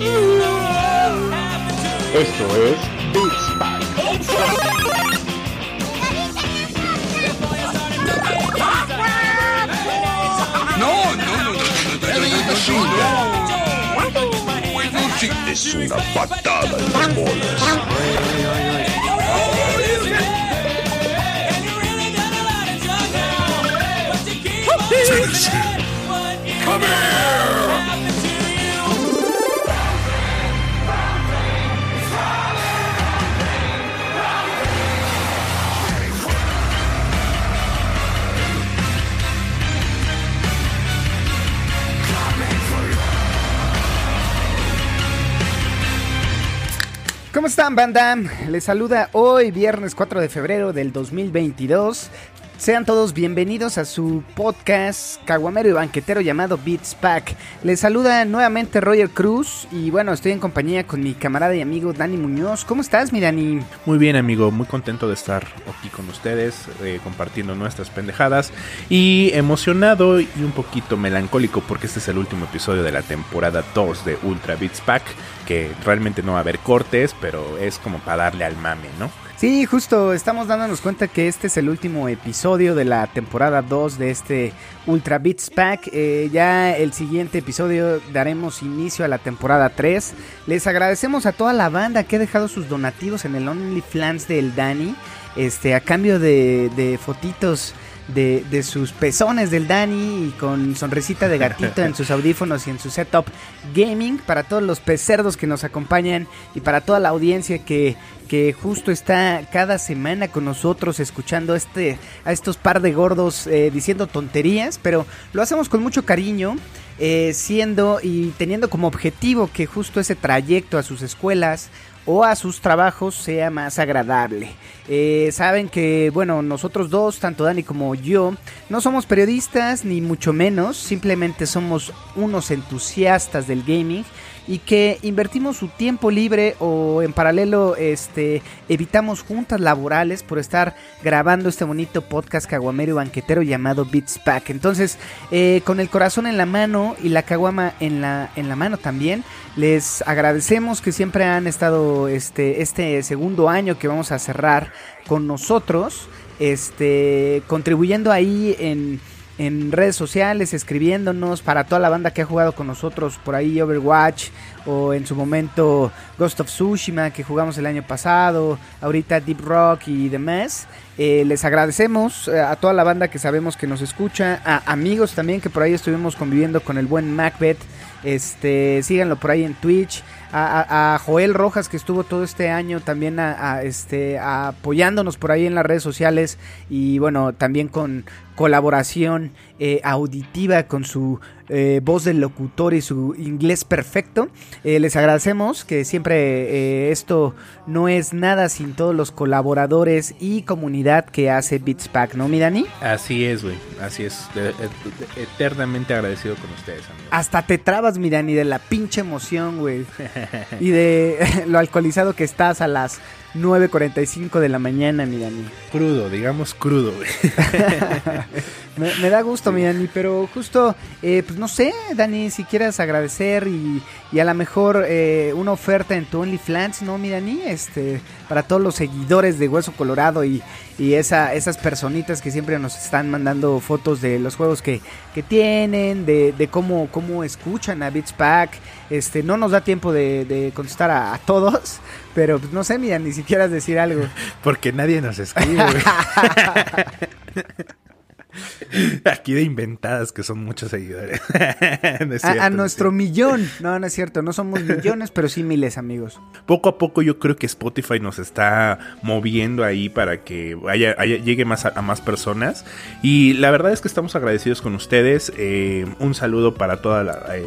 Esto es Beats Es una patada en las bolas. Felicidades. ¿Cómo están, banda? Les saluda hoy, viernes 4 de febrero del 2022. Sean todos bienvenidos a su podcast caguamero y banquetero llamado Beats Pack. Les saluda nuevamente Roger Cruz y bueno, estoy en compañía con mi camarada y amigo Dani Muñoz. ¿Cómo estás, mi Dani? Muy bien, amigo, muy contento de estar aquí con ustedes, eh, compartiendo nuestras pendejadas y emocionado y un poquito melancólico porque este es el último episodio de la temporada 2 de Ultra Beats Pack, que realmente no va a haber cortes, pero es como para darle al mame, ¿no? Sí, justo estamos dándonos cuenta que este es el último episodio de la temporada 2 de este Ultra Beats Pack. Eh, ya el siguiente episodio daremos inicio a la temporada 3. Les agradecemos a toda la banda que ha dejado sus donativos en el OnlyFans del Dani. Este, a cambio de, de fotitos de, de sus pezones del Dani y con sonrisita de gatito en sus audífonos y en su setup gaming. Para todos los pecerdos que nos acompañan y para toda la audiencia que, que justo está cada semana con nosotros escuchando este, a estos par de gordos eh, diciendo tonterías, pero lo hacemos con mucho cariño. eh, siendo y teniendo como objetivo que justo ese trayecto a sus escuelas o a sus trabajos sea más agradable. Eh, saben que, bueno, nosotros dos, tanto Dani como yo, no somos periodistas ni mucho menos, simplemente somos unos entusiastas del gaming y que invertimos su tiempo libre o en paralelo este evitamos juntas laborales por estar grabando este bonito podcast caguamero banquetero llamado Beats Pack. Entonces, eh, con el corazón en la mano y la caguama en la, en la mano también, les agradecemos que siempre han estado este, este segundo año que vamos a cerrar con nosotros, este, contribuyendo ahí en en redes sociales, escribiéndonos para toda la banda que ha jugado con nosotros por ahí Overwatch o en su momento Ghost of Tsushima que jugamos el año pasado, ahorita Deep Rock y demás. Eh, les agradecemos eh, a toda la banda que sabemos que nos escucha, a amigos también que por ahí estuvimos conviviendo con el buen Macbeth. Este, síganlo por ahí en Twitch. A, Joel Rojas que estuvo todo este año también este, apoyándonos por ahí en las redes sociales y bueno también con colaboración eh, auditiva con su eh, voz del locutor y su inglés perfecto. Eh, les agradecemos que siempre eh, esto no es nada sin todos los colaboradores y comunidad que hace Beats Pack, ¿no, mi Dani? Así es, güey, así es, eternamente agradecido con ustedes, amigo. Hasta te trabas, mi Dani, de la pinche emoción, güey. y de lo alcoholizado que estás a las 9.45 de la mañana, mi Dani. Crudo, digamos crudo, güey. Me, me da gusto, mi Dani, pero justo, eh, pues no sé, Dani, si quieras agradecer y, y a lo mejor eh, una oferta en tu OnlyFans, ¿no, mi Dani? Este, para todos los seguidores de Hueso Colorado y, y esa, esas personitas que siempre nos están mandando fotos de los juegos que, que tienen, de, de cómo, cómo escuchan a Beats Pack. Este, no nos da tiempo de, de contestar a, a todos, pero pues no sé, mi Dani, si quieras decir algo. Porque nadie nos escribe. Aquí de inventadas que son muchos seguidores. No es A, no nuestro millón. No, no es cierto. No somos millones, pero sí miles, amigos. Poco a poco yo creo que Spotify nos está moviendo ahí para que haya, haya- llegue más a, a más personas. Y la verdad es que estamos agradecidos con ustedes. Eh, un saludo para toda la... eh,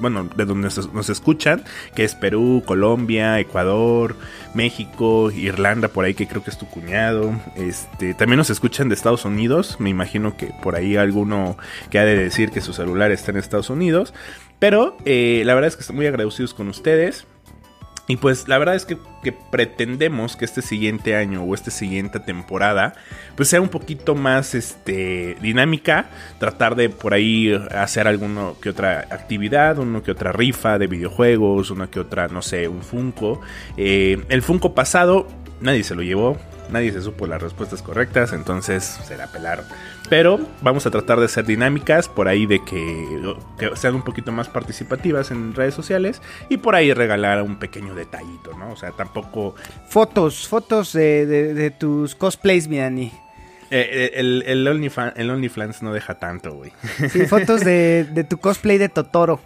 bueno, de donde nos, nos escuchan, que es Perú, Colombia, Ecuador, México, Irlanda, por ahí que creo que es tu cuñado. Este, también nos escuchan de Estados Unidos. Me imagino que por ahí alguno que ha de decir que su celular está en Estados Unidos. Pero eh, la verdad es que estamos muy agradecidos con ustedes. Y pues la verdad es que, pretendemos que este siguiente año o esta siguiente temporada pues sea un poquito más este, dinámica, tratar de por ahí hacer alguna que otra actividad, uno que otra rifa de videojuegos, una que otra, no sé, un Funko. Eh, el Funko pasado nadie se lo llevó, nadie se supo las respuestas correctas, entonces se la pelaron. Pero vamos a tratar de ser dinámicas, por ahí de que, que, sean un poquito más participativas en redes sociales y por ahí regalar un pequeño detallito, ¿no? O sea, tampoco... Fotos, fotos de, de, de tus cosplays, mi Dani. Eh, el, el, OnlyFans, el OnlyFans no deja tanto, güey. Sí, fotos de, de tu cosplay de Totoro.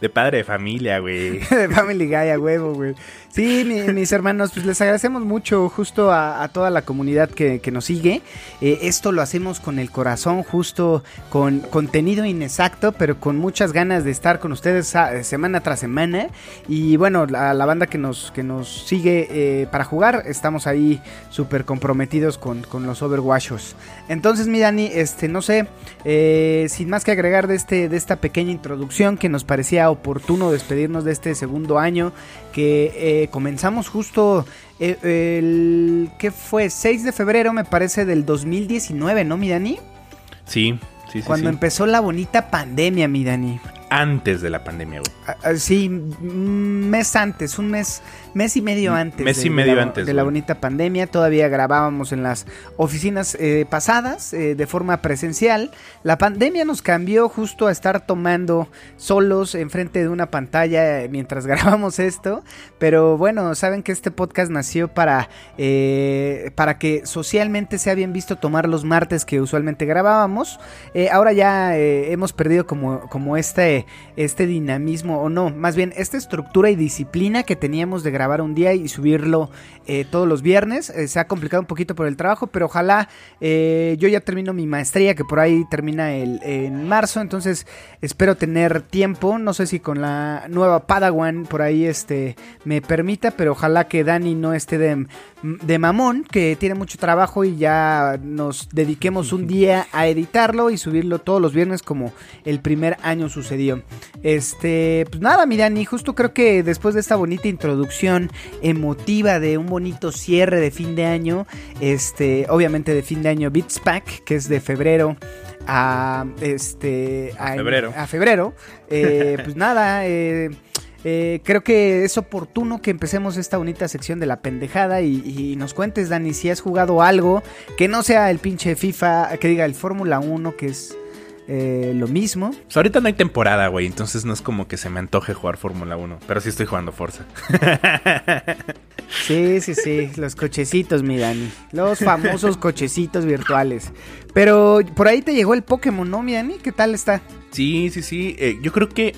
De padre de familia, güey. de Family Guy, a huevo, güey. Sí, mi, mis hermanos, pues les agradecemos mucho justo a, a toda la comunidad que, que nos sigue. Eh, esto lo hacemos con el corazón, justo con contenido inexacto, pero con muchas ganas de estar con ustedes a, semana tras semana. Y bueno, la, la, banda que nos, que nos sigue eh, para jugar, estamos ahí súper comprometidos con, con, los Overwatchos. Entonces, mi Dani, este, no sé, eh, sin más que agregar de, este, de esta pequeña introducción que nos parecía oportuno despedirnos de este segundo año que eh, comenzamos justo eh, el ¿qué fue? 6 de febrero me parece del 2019, ¿no, mi Dani? Sí, sí, sí. Cuando sí. empezó la bonita pandemia, mi Dani. Antes de la pandemia, güey. Ah, sí, un mes antes, un mes, mes y medio antes. Mes de, y medio de la, antes. De la bonita pandemia. Todavía grabábamos en las oficinas eh, pasadas eh, de forma presencial. La pandemia nos cambió justo a estar tomando solos enfrente de una pantalla mientras grabamos esto. Pero bueno, saben que este podcast nació para, eh, para que socialmente sea bien visto tomar los martes que usualmente grabábamos. Eh, ahora ya eh, hemos perdido como, como este este dinamismo, o no, más bien esta estructura y disciplina que teníamos de grabar un día y subirlo eh, todos los viernes. Eh, se ha complicado un poquito por el trabajo, pero ojalá eh, yo ya termino mi maestría, que por ahí termina el, en marzo, entonces espero tener tiempo, no sé si con la nueva Padawan por ahí este, me permita, pero ojalá que Dani no esté de, de mamón, que tiene mucho trabajo y ya nos dediquemos un día a editarlo y subirlo todos los viernes como el primer año sucedió. Este, pues nada, mi Dani, justo creo que después de esta bonita introducción emotiva de un bonito cierre de fin de año, este, obviamente de fin de año Beats Pack, que es de febrero a este a, a febrero. A febrero eh, pues nada, eh, eh, creo que es oportuno que empecemos esta bonita sección de la pendejada y, y, nos cuentes, Dani, si has jugado algo que no sea el pinche FIFA, que diga el Fórmula 1, que es eh, lo mismo. Pues ahorita no hay temporada, güey, entonces no es como que se me antoje jugar Fórmula 1, pero sí estoy jugando Forza. Sí, sí, sí, los cochecitos, mi Dani. Los famosos cochecitos virtuales. Pero por ahí te llegó el Pokémon, ¿no, mi Dani? ¿Qué tal está? Sí, sí, sí. Eh, yo creo que.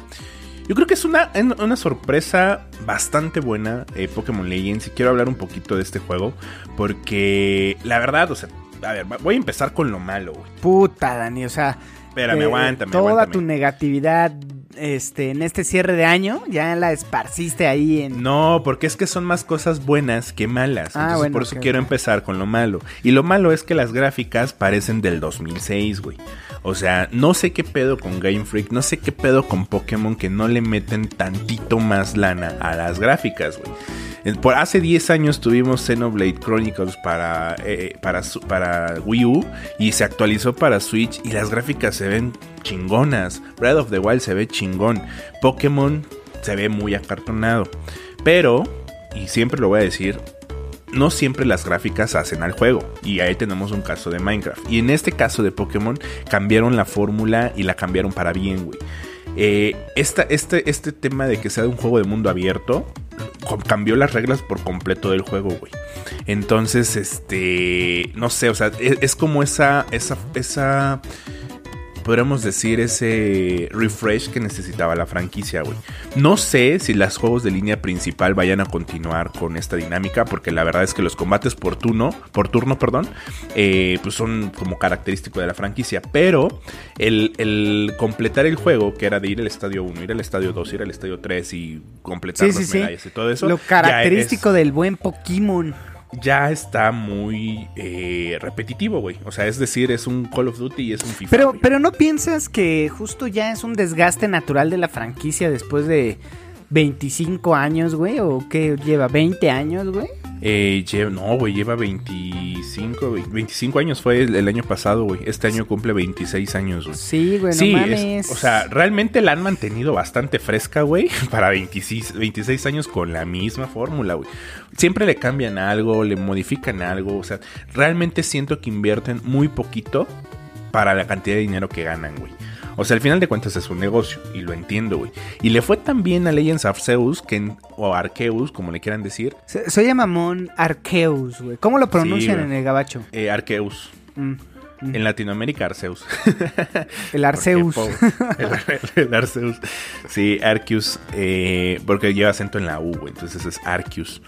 Yo creo que es una, una sorpresa bastante buena eh, Pokémon Legends. Y quiero hablar un poquito de este juego. Porque la verdad, o sea, a ver, voy a empezar con lo malo, güey. Puta, Dani, o sea. Espérame, eh, aguántame. Toda aguántame. tu negatividad este, en este cierre de año ya la esparciste ahí en. No, porque es que son más cosas buenas que malas. Ah, Entonces, bueno, por eso quiero empezar con lo malo. Y lo malo es que las gráficas parecen del 2006, güey. O sea, no sé qué pedo con Game Freak, no sé qué pedo con Pokémon que no le meten tantito más lana a las gráficas, güey. Eh, Por hace 10 años tuvimos Xenoblade Chronicles para, eh, su- para Wii U y se actualizó para Switch y las gráficas se ven chingonas. Breath of the Wild se ve chingón. Pokémon se ve muy acartonado. Pero, y siempre lo voy a decir, no siempre las gráficas hacen al juego. Y ahí tenemos un caso de Minecraft. Y en este caso de Pokémon cambiaron la fórmula y la cambiaron para bien, güey. Eh, esta, este, este tema de que sea un juego de mundo abierto cambió las reglas por completo del juego, güey. Entonces, este, no sé, o sea, es, es como esa, esa, esa, podríamos decir, ese refresh que necesitaba la franquicia, güey. No sé si los juegos de línea principal vayan a continuar con esta dinámica, porque la verdad es que los combates por turno, por turno, perdón, eh, pues son como característico de la franquicia. Pero el, el completar el juego, que era de ir al estadio 1, ir al estadio 2, ir al estadio 3 y completar Sí, las sí, sí. medallas y todo eso. Lo característico es- del buen Pokémon. Ya está muy eh, repetitivo, güey. O sea, es decir, es un Call of Duty y es un FIFA. Pero, güey. pero no piensas que justo ya es un desgaste natural de la franquicia después de, 25 años, güey, o qué lleva 20 años, güey. Eh, lleva- no, güey, lleva 25, ve- 25 años fue el, el año pasado, güey. Este año cumple 26 años, güey. Sí, güey, no Sí, es- mames. o sea, realmente la han mantenido bastante fresca, güey, para 26, 26 años con la misma fórmula, güey. Siempre le cambian algo, le modifican algo, o sea, realmente siento que invierten muy poquito para la cantidad de dinero que ganan, güey. O sea, al final de cuentas es un negocio, y lo entiendo, güey. Y le fue tan bien a Legends of Zeus, que en- o Arceus, como le quieran decir, Se, se mamón Arceus, güey. ¿Cómo lo pronuncian en el gabacho? eh, Arceus. Mm, mm. En Latinoamérica, Arceus. El Arceus. Porque, El, el Arceus. Sí, Arceus. eh, porque lleva acento en la U, güey, Entonces es Arceus.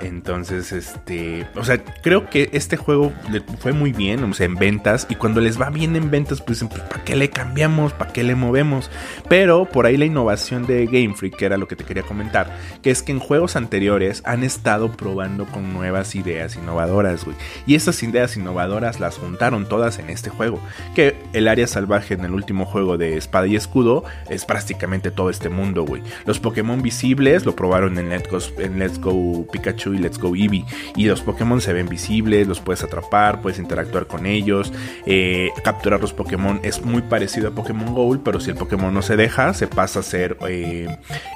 Entonces, este. O sea, creo que este juego le fue muy bien, o sea, en ventas. Y cuando les va bien en ventas, pues dicen, pues, ¿para qué le cambiamos? ¿Para qué le movemos? Pero por ahí la innovación de Game Freak, que era lo que te quería comentar, que es que en juegos anteriores han estado probando con nuevas ideas innovadoras, güey. Y esas ideas innovadoras las juntaron todas en este juego. Que el área salvaje en el último juego de Espada y Escudo es prácticamente todo este mundo, güey. Los Pokémon visibles lo probaron en Let's Go, en Let's Go Pikachu y Let's Go Eevee. Y los Pokémon se ven visibles, los puedes atrapar, puedes interactuar con ellos. eh, capturar los Pokémon es muy parecido a Pokémon Go, pero si el Pokémon no se deja, se pasa a ser eh,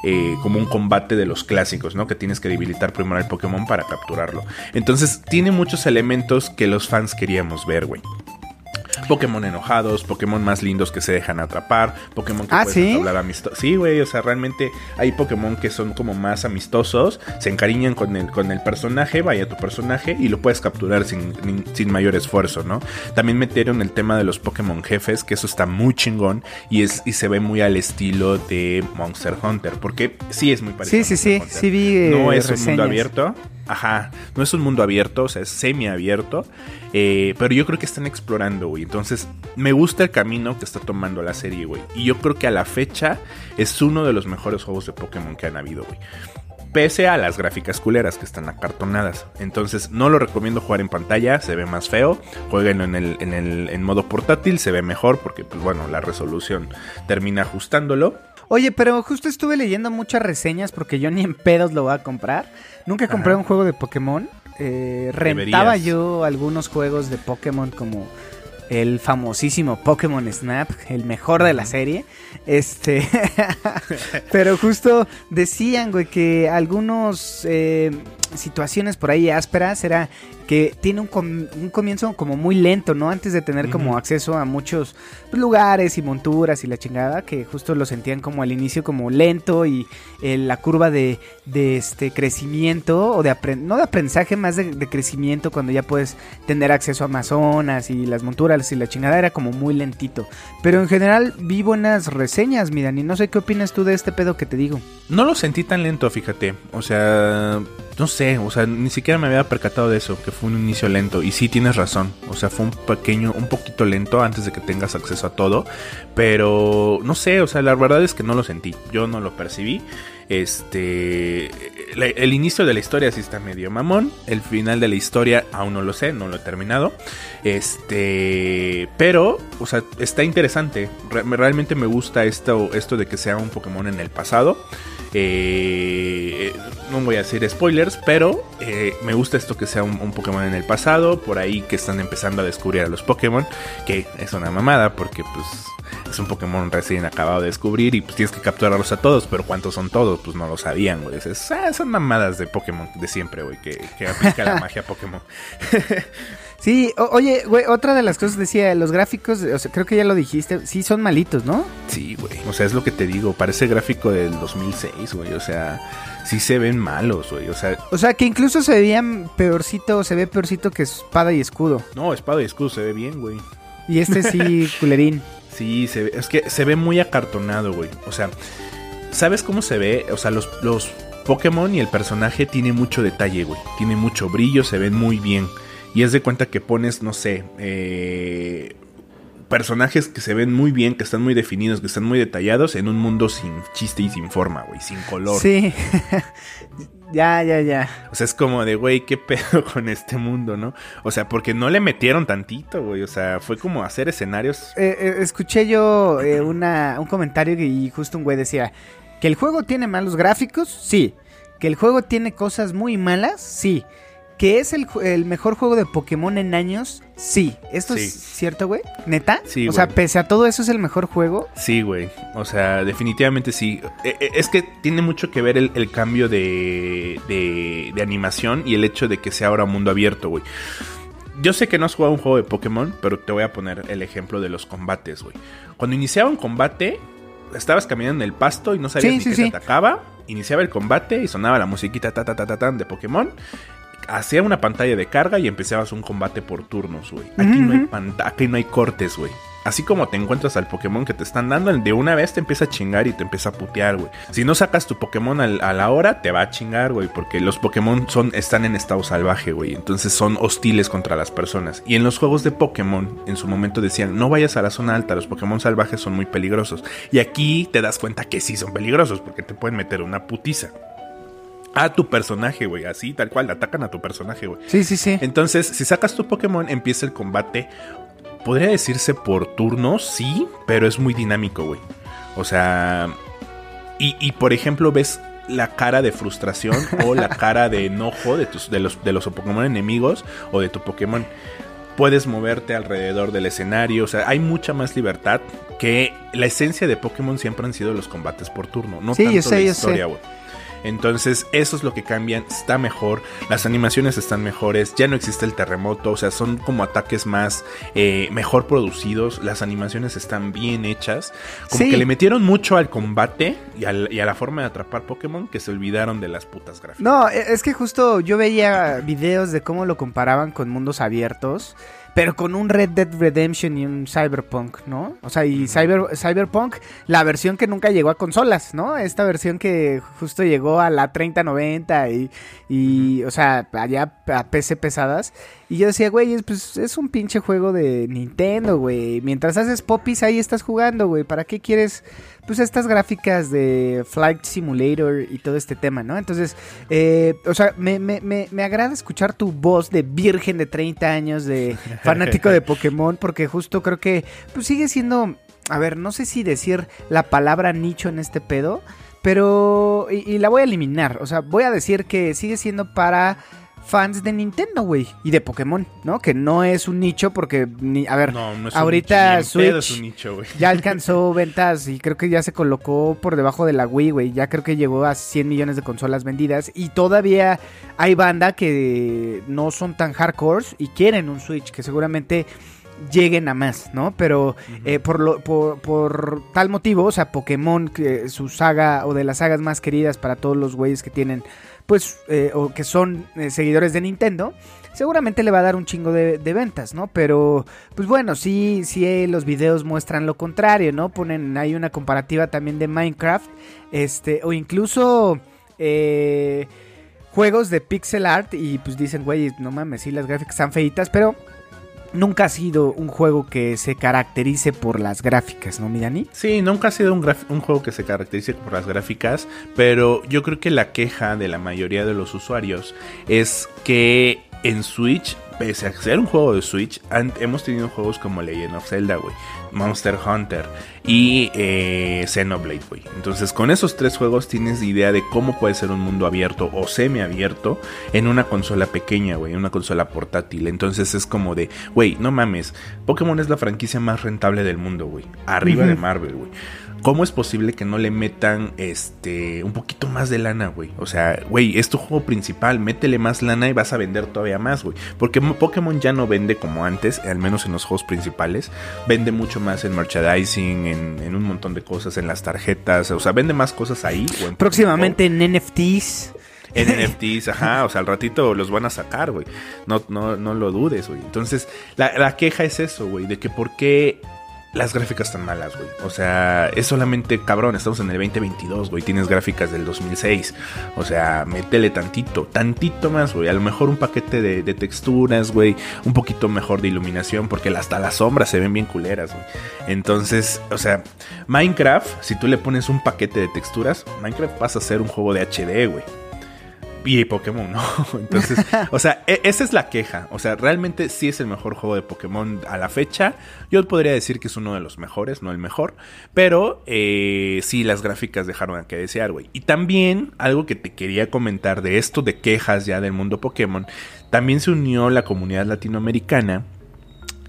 eh, como un combate de los clásicos, ¿no? Que tienes que debilitar primero al Pokémon para capturarlo. Entonces tiene muchos elementos que los fans queríamos ver, güey. Pokémon enojados, Pokémon más lindos que se dejan atrapar, Pokémon que Ah, puedes ¿sí? entablar amistosos. Sí, güey, o sea, realmente hay Pokémon que son como más amistosos, se encariñan con el, con el personaje, vaya tu personaje, y lo puedes capturar sin, sin mayor esfuerzo, ¿no? También metieron el tema de los Pokémon jefes, que eso está muy chingón y, es, y se ve muy al estilo de Monster Hunter, porque sí es muy parecido. Sí, sí, sí, sí vi, eh, No es un mundo abierto. Ajá, no es un mundo abierto, o sea, es semi-abierto. eh, pero yo creo que están explorando, güey. Entonces, me gusta el camino que está tomando la serie, güey. Y yo creo que a la fecha es uno de los mejores juegos de Pokémon que han habido, güey. Pese a las gráficas culeras que están acartonadas. Entonces, no lo recomiendo jugar en pantalla, se ve más feo. Jueguenlo en el, en el en modo portátil, se ve mejor porque, pues bueno, la resolución termina ajustándolo. Oye, pero justo estuve leyendo muchas reseñas porque yo ni en pedos lo voy a comprar. Nunca compré Ajá. un juego de Pokémon. Eh, rentaba Deberías. yo algunos juegos de Pokémon como el famosísimo Pokémon Snap, el mejor de la serie. Este, pero justo decían, güey, que algunos eh, situaciones por ahí ásperas era que tiene un, com- un comienzo como muy lento, ¿no? Antes de tener como acceso a muchos lugares y monturas y la chingada, que justo lo sentían como al inicio como lento y eh, la curva de, de este crecimiento o de no de aprendizaje, más de, de crecimiento cuando ya puedes tener acceso a Amazonas y las monturas y la chingada era como muy lentito. Pero en general vi buenas reseñas, mi Dani. No sé qué opinas tú de este pedo que te digo. No lo sentí tan lento, fíjate. O sea, no sé, o sea, ni siquiera me había percatado de eso, que fue un inicio lento. Y sí tienes razón. O sea, fue un pequeño, un poquito lento antes de que tengas acceso a todo. Pero no sé, o sea, la verdad es que no lo sentí. Yo no lo percibí. Este. el inicio de la historia sí está medio mamón. El final de la historia aún no lo sé, no lo he terminado. Este. Pero, o sea, está interesante. Re- me- realmente me gusta esto, esto de que sea un Pokémon en el pasado. Eh, no voy a decir spoilers, pero eh, me gusta esto que sea un, un Pokémon en el pasado. Por ahí que están empezando a descubrir a los Pokémon. Que es una mamada porque pues es un Pokémon recién acabado de descubrir y pues tienes que capturarlos a todos. Pero ¿cuántos son todos? Pues no lo sabían, güey. Es- ah, son mamadas de Pokémon de siempre, güey. Que, que aplica la magia Pokémon. Sí, o- oye, güey, otra de las cosas decía, los gráficos, o sea, creo que ya lo dijiste, sí son malitos, ¿no? Sí, güey. O sea, es lo que te digo. Parece gráfico del 2006, güey. O sea, sí se ven malos, güey. O sea, O sea, que incluso se veían peorcito, se ve peorcito que espada y escudo. no, espada y escudo se ve bien, güey. Y este sí, culerín. Sí, se ve, es que se ve muy acartonado, güey. O sea, ¿sabes cómo se ve? O sea, los, los Pokémon y el personaje tiene mucho detalle, güey. Tiene mucho brillo, se ven muy bien. Y es de cuenta que pones, no sé, eh, personajes que se ven muy bien, que están muy definidos, que están muy detallados en un mundo sin chiste y sin forma, güey, sin color. Sí. ya, ya, ya. O sea, es como de, güey, ¿qué pedo con este mundo, no? O sea, porque no le metieron tantito, güey. O sea, fue como hacer escenarios. Eh, eh, escuché yo eh, una, un comentario que- y justo un güey decía Que el juego tiene malos gráficos, sí. Que el juego tiene cosas muy malas, sí. Que es el, el mejor juego de Pokémon en años, sí. ¿Esto Sí. es cierto, güey? ¿Neta? Sí, O sea, pese a todo eso es el mejor juego. Sí, güey. O sea, definitivamente sí. Eh, eh, Es que tiene mucho que ver el, el cambio de, de, de animación y el hecho de que sea ahora mundo abierto, güey. Yo sé que no has jugado un juego de Pokémon, pero te voy a poner el ejemplo de los combates, güey. Cuando iniciaba un combate, estabas caminando en el pasto y no sabías Sí, ni sí, qué sí. te atacaba. Iniciaba el combate y sonaba la musiquita ta ta ta ta tan de Pokémon. Hacía una pantalla de carga y empezabas un combate por turnos, güey. Aquí, no hay Ujú. panta- aquí no hay cortes, güey. Así como te encuentras al Pokémon que te están dando, de una vez te empieza a chingar y te empieza a putear, güey. Si no sacas tu Pokémon al- a la hora, te va a chingar, güey. Porque los Pokémon son, están en estado salvaje, güey. Entonces son hostiles contra las personas. Y en los juegos de Pokémon, en su momento decían, no vayas a la zona alta, los Pokémon salvajes son muy peligrosos. Y aquí te das cuenta que sí son peligrosos, porque te pueden meter una putiza. A tu personaje, güey. Así, tal cual, atacan a tu personaje, güey. Sí, sí, sí. Entonces, si sacas tu Pokémon, empieza el combate. Podría decirse por turnos, sí, pero es muy dinámico, güey. O sea, y, y, por ejemplo, ves la cara de frustración o la cara de enojo de, tus, de, los, de los Pokémon enemigos o de tu Pokémon. Puedes moverte alrededor del escenario, o sea, hay mucha más libertad que la esencia de Pokémon siempre han sido los combates por turno, no Sí, tanto yo sé, la historia, güey. Entonces, eso es lo que cambian, está mejor, las animaciones están mejores, ya no existe el terremoto, o sea, son como ataques más eh, mejor producidos, las animaciones están bien hechas, como Sí. que le metieron mucho al combate y, al- y a la forma de atrapar Pokémon que se olvidaron de las putas gráficas. No, e- es que justo yo veía videos de cómo lo comparaban con mundos abiertos, pero con un Red Dead Redemption y un Cyberpunk, ¿no? O sea, y Cyber, Cyberpunk, la versión que nunca llegó a consolas, ¿no? Esta versión que justo llegó a la 3090 y, y o sea, allá a PC pesadas. Y yo decía, güey, es, pues es un pinche juego de Nintendo, güey. Mientras haces popis, ahí estás jugando, güey. ¿Para qué quieres, pues, estas gráficas de Flight Simulator y todo este tema, ¿no? Entonces, eh, o sea, me, me, me, me agrada escuchar tu voz de virgen de 30 años, de fanático de Pokémon, porque justo creo que, pues, sigue siendo, a ver, no sé si decir la palabra nicho en este pedo, pero, y, y la voy a eliminar, o sea, voy a decir que sigue siendo para fans de Nintendo, güey, y de Pokémon, ¿no? Que no es un nicho porque, ni, a ver, No, no es ahorita un Switch es un nicho, ya alcanzó ventas y creo que ya se colocó por debajo de la Wii, güey. Ya creo que llegó a 100 millones de consolas vendidas y todavía hay banda que no son tan hardcore y quieren un Switch que seguramente lleguen a más, ¿no? Pero eh, por, lo, por, por tal motivo, o sea, Pokémon, que su saga o de las sagas más queridas para todos los güeyes que tienen, pues, eh, o que son eh, seguidores de Nintendo, seguramente le va a dar un chingo de, de ventas, ¿no? Pero, pues bueno, sí, sí eh, los videos muestran lo contrario, ¿no? Ponen, hay una comparativa también de Minecraft, este, o incluso... Eh, juegos de pixel art y pues dicen, güey, no mames, sí, las gráficas están feitas, pero nunca ha sido un juego que se caracterice por las gráficas, ¿no, Miyani? Sí, nunca ha sido un, un juego que se caracterice por las gráficas, pero yo creo que la queja de la mayoría de los usuarios es que en Switch, pese a ser un juego de Switch, han- hemos tenido juegos como Legend of Zelda, güey, Monster Hunter y eh, Xenoblade, güey. Entonces, con esos tres juegos tienes idea de cómo puede ser un mundo abierto o semiabierto en una consola pequeña, güey, una consola portátil. Entonces es como de, güey, no mames, Pokémon es la franquicia más rentable del mundo, güey, arriba de. Marvel, güey. ¿Cómo es posible que no le metan este un poquito más de lana, güey? O sea, güey, es tu juego principal, métele más lana y vas a vender todavía más, güey. Porque Mo- Pokémon ya no vende como antes, al menos en los juegos principales. Vende mucho más en merchandising, en, en un montón de cosas, en las tarjetas. O sea, vende más cosas ahí. o en Próximamente en NFTs. en NFTs, ajá, o sea, al ratito los van a sacar, güey. No, no, no lo dudes, güey. Entonces, la, la queja es eso, güey, de que por qué las gráficas tan malas, güey. O sea, es solamente, cabrón, estamos en el 2022, güey. Tienes gráficas del 2006. O sea, métele tantito, tantito más, güey. A lo mejor un paquete de, de texturas, güey. Un poquito mejor de iluminación, porque hasta las sombras se ven bien culeras, güey. Entonces, o sea, Minecraft, si tú le pones un paquete de texturas, Minecraft pasa a ser un juego de HD, güey. Y Pokémon, ¿no? Entonces, o sea, e- esa es la queja. O sea, realmente sí es el mejor juego de Pokémon a la fecha. Yo podría decir que es uno de los mejores, no el mejor. Pero eh, sí, las gráficas dejaron a que desear, güey. Y también, algo que te quería comentar de esto de quejas ya del mundo Pokémon, también se unió la comunidad latinoamericana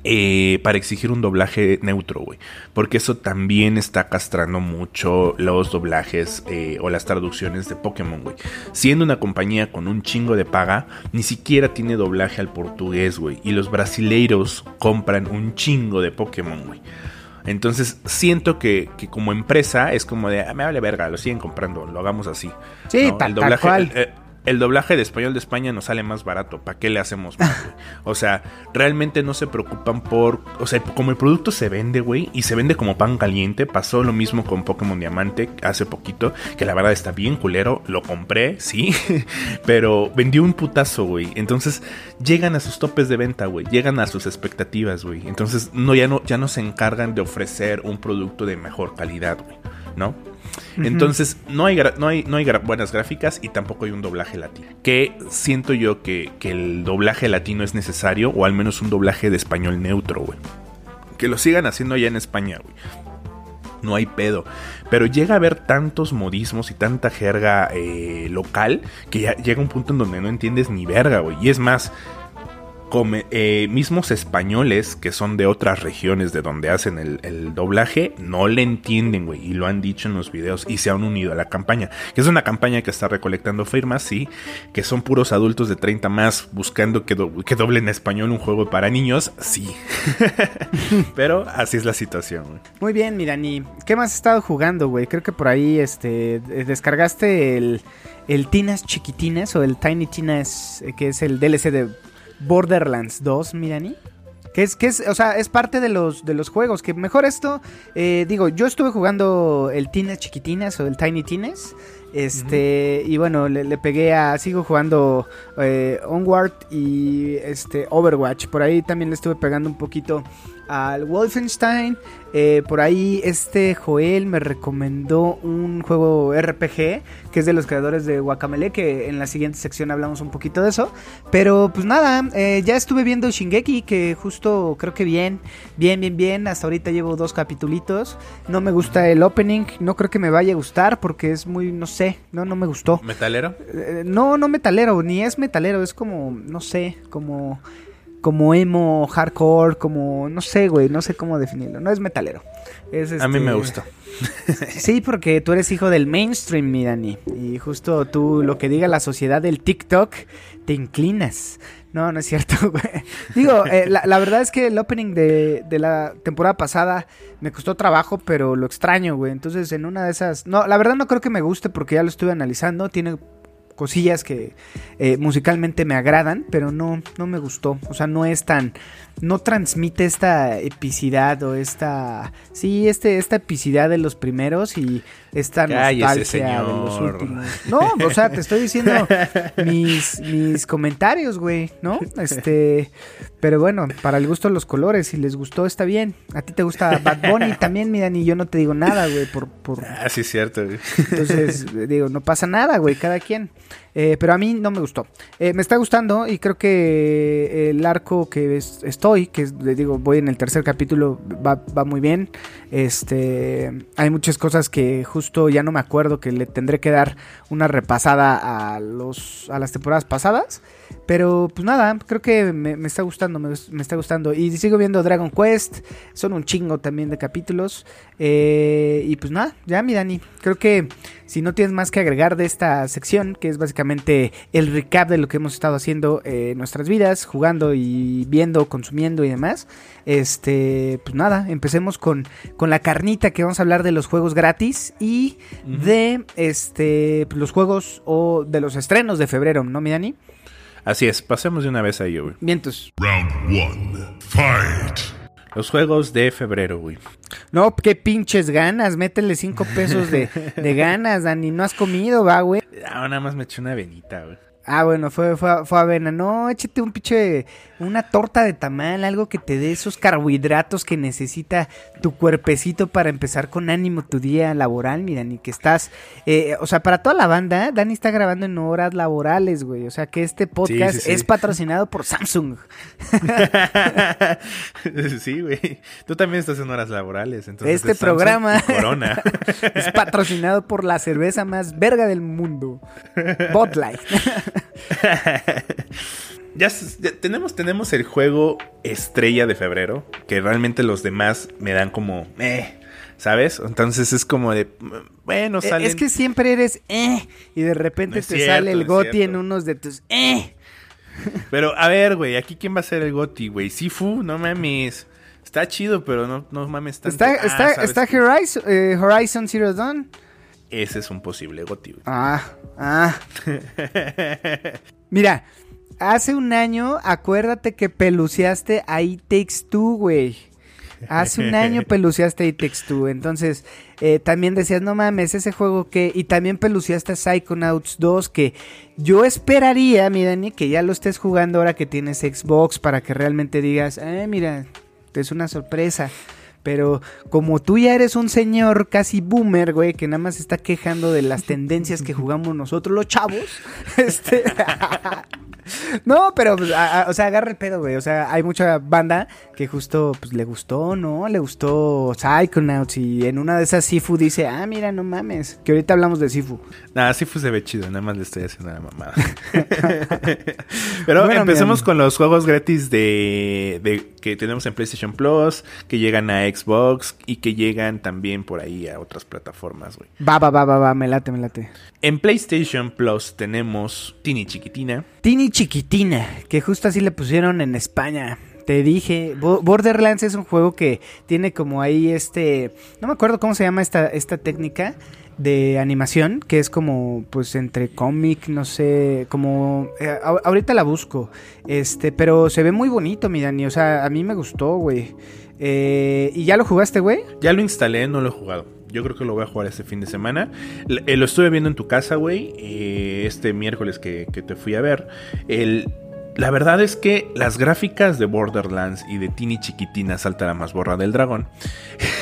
eh, para exigir un doblaje neutro, güey. Porque eso también está castrando mucho los doblajes eh, o las traducciones de Pokémon, güey. Siendo una compañía con un chingo de paga, ni siquiera tiene doblaje al portugués, güey. Y los brasileiros compran un chingo de Pokémon, güey. Entonces siento que, que como empresa es como de, ah, me vale verga, lo siguen comprando, lo hagamos así. Sí, ¿no? tal- el tal doblaje, cual. eh, el doblaje de español de España nos sale más barato. ¿Para qué le hacemos más, güey? O sea, realmente no se preocupan por. O sea, como el producto se vende, güey, y se vende como pan caliente. Pasó lo mismo con Pokémon Diamante hace poquito, que la verdad está bien culero. Lo compré, sí, pero vendió un putazo, güey. Entonces llegan a sus topes de venta, güey. Llegan a sus expectativas, güey. Entonces no ya, no ya no se encargan de ofrecer un producto de mejor calidad, güey, ¿no? Entonces, no hay, no hay, no hay buenas gráficas y tampoco hay un doblaje latino. Que siento yo que, que el doblaje latino es necesario, o al menos un doblaje de español neutro, güey. Que lo sigan haciendo allá en España, güey. No hay pedo. Pero llega a haber tantos modismos y tanta jerga eh, local que ya llega un punto en donde no entiendes ni verga, güey. Y es más, eh, mismos españoles que son de otras regiones de donde hacen el, doblaje no le entienden, güey, y lo han dicho en los videos y se han unido a la campaña. Que es una campaña que está recolectando firmas, sí, que son puros adultos de 30 más buscando que, do- que doblen en español un juego para niños, sí. Pero así es la situación, güey. Muy bien, Mirani. ¿Qué más has estado jugando, güey? Creo que por ahí este, descargaste el, el Tinas Chiquitines o el Tiny Tinas, eh, que es el DLC de Borderlands 2, Mirani. Que es, que es, o sea, es parte de los, de los juegos. Que mejor esto, eh, digo, yo estuve jugando el Tinas Chiquitines o el Tiny Tines. Este, y bueno, le, le pegué a. Sigo jugando eh, Onward y este Overwatch. Por ahí también le estuve pegando un poquito al Wolfenstein. Eh, por ahí este Joel me recomendó un juego RPG que es de los creadores de Guacamele, que en la siguiente sección hablamos un poquito de eso. Pero pues nada, eh, ya estuve viendo Shingeki, que justo creo que bien, bien, bien, bien. Hasta ahorita llevo dos capitulitos. No me gusta el opening, no creo que me vaya a gustar porque es muy, no sé, no, no me gustó. ¿Metalero? Eh, no, no metalero, ni es metalero, es como, no sé, como, como emo, hardcore, como, no sé, güey, no sé cómo definirlo. No es metalero. Es, A mí este, me gustó. Sí, porque tú eres hijo del mainstream, mi Dani. Y justo tú, lo que diga la sociedad del TikTok, te inclinas. No, no es cierto, güey. Digo, eh, la, la verdad es que el opening de, de la temporada pasada me costó trabajo, pero lo extraño, güey. Entonces, en una de esas... No, la verdad no creo que me guste porque ya lo estuve analizando. Tiene cosillas que eh, musicalmente me agradan, pero no, no me gustó. O sea, no es tan... No transmite esta epicidad o esta... Sí, este, esta epicidad de los primeros y esta Cállese, nostalgia de los últimos. No, o sea, te estoy diciendo mis, mis comentarios, güey, ¿no? Este... Pero bueno, para el gusto de los colores, si les gustó está bien. A ti te gusta Bad Bunny también, mira, ni yo no te digo nada, güey, por, por, Ah, sí, es cierto, güey. entonces, digo, no pasa nada, güey, cada quien. Eh, pero a mí no me gustó. Eh, me está gustando y creo que el arco que es- estoy, que es, le digo, voy en el tercer capítulo, va, va muy bien. Este, hay muchas cosas que justo ya no me acuerdo que le tendré que dar una repasada a los a las temporadas pasadas. Pero pues nada, creo que me, está gustando, me, está gustando. Y sigo viendo Dragon Quest, son un chingo también de capítulos. Eh, y pues nada, ya mi Dani, creo que si no tienes más que agregar de esta sección, que es básicamente el recap de lo que hemos estado haciendo eh, en nuestras vidas, jugando y viendo, consumiendo y demás, este, pues nada, empecemos con la carnita que vamos a hablar de los juegos gratis y de este los juegos o de los estrenos de febrero, ¿no, mi Dani? Así es, pasemos de una vez a ello, güey. Vientos. Round one. Fight. Los juegos de febrero, güey. No, qué pinches ganas, métele cinco pesos de, de ganas, Dani. No has comido, va, güey. Ah, nada más me eché una venita, güey. Ah, bueno, fue, fue, fue avena. No, échate un pinche, una torta de tamal, algo que te dé esos carbohidratos que necesita tu cuerpecito para empezar con ánimo tu día laboral, mi Dani, que estás, eh, o sea, para toda la banda, Dani está grabando en horas laborales, güey. O sea, que este podcast sí, sí. es patrocinado por Samsung. sí, güey. Tú también estás en horas laborales. Entonces Este es programa. Corona. es patrocinado por la cerveza más verga del mundo, Bud Light. ya, tenemos, tenemos el juego estrella de febrero. Que realmente los demás me dan como. Eh, ¿Sabes? Entonces es como de. Bueno, Eh, salen. Es que siempre eres eh y de repente No te cierto, sale el goti en unos de tus eh. Pero a ver, güey, aquí quién va a ser el Goti, güey. Sifu, no mames. Está chido, pero no, no mames tanto. Está, Ah, está, ¿sabes está? Horizon, eh, Horizon Zero Dawn. Ese es un posible Goti. Ah, ah. Mira, hace un año, acuérdate que peluceaste a It Takes Two, güey. Hace un año peluceaste a It Takes Two. Entonces, eh, también decías, no mames, ese juego que. Y también peluceaste a Psychonauts 2, que yo esperaría, mi Dani, que ya lo estés jugando ahora que tienes Xbox para que realmente digas, eh, mira, es una sorpresa. Pero como tú ya eres un señor casi boomer, güey, que nada más está quejando de las tendencias que jugamos nosotros los chavos, este... No, pero, pues, a- a- o sea, agarra el pedo, güey. O sea, hay mucha banda que justo, pues, le gustó, ¿no? Le gustó Psychonauts y en una de esas Sifu dice, ah, mira, no mames. Que ahorita hablamos de Sifu. Nada, Sifu se ve chido, nada más le estoy haciendo la mamada. Pero Bueno, empecemos con los juegos gratis de, de que tenemos en PlayStation Plus, que llegan a Xbox y que llegan también por ahí a otras plataformas, güey. Va, va, va, va, va, me late, me late. En PlayStation Plus tenemos Tini Chiquitina. Tini Chiquitina, que justo así le pusieron en España. Te dije, Bo- Borderlands es un juego que tiene como ahí este, no me acuerdo cómo se llama esta, esta técnica de animación, que es como pues entre cómic, no sé, como eh, ahorita la busco, este, pero se ve muy bonito, mi Dani, o sea, a mí me gustó, güey. Eh, ¿Y ya lo jugaste, güey? Ya lo instalé, no lo he jugado. Yo creo que lo voy a jugar este fin de semana. Eh, lo estuve viendo en tu casa, güey. eh, este miércoles que, que te fui a ver. El, la verdad es que las gráficas de Borderlands y de Tini Chiquitina Salta la más borra del dragón.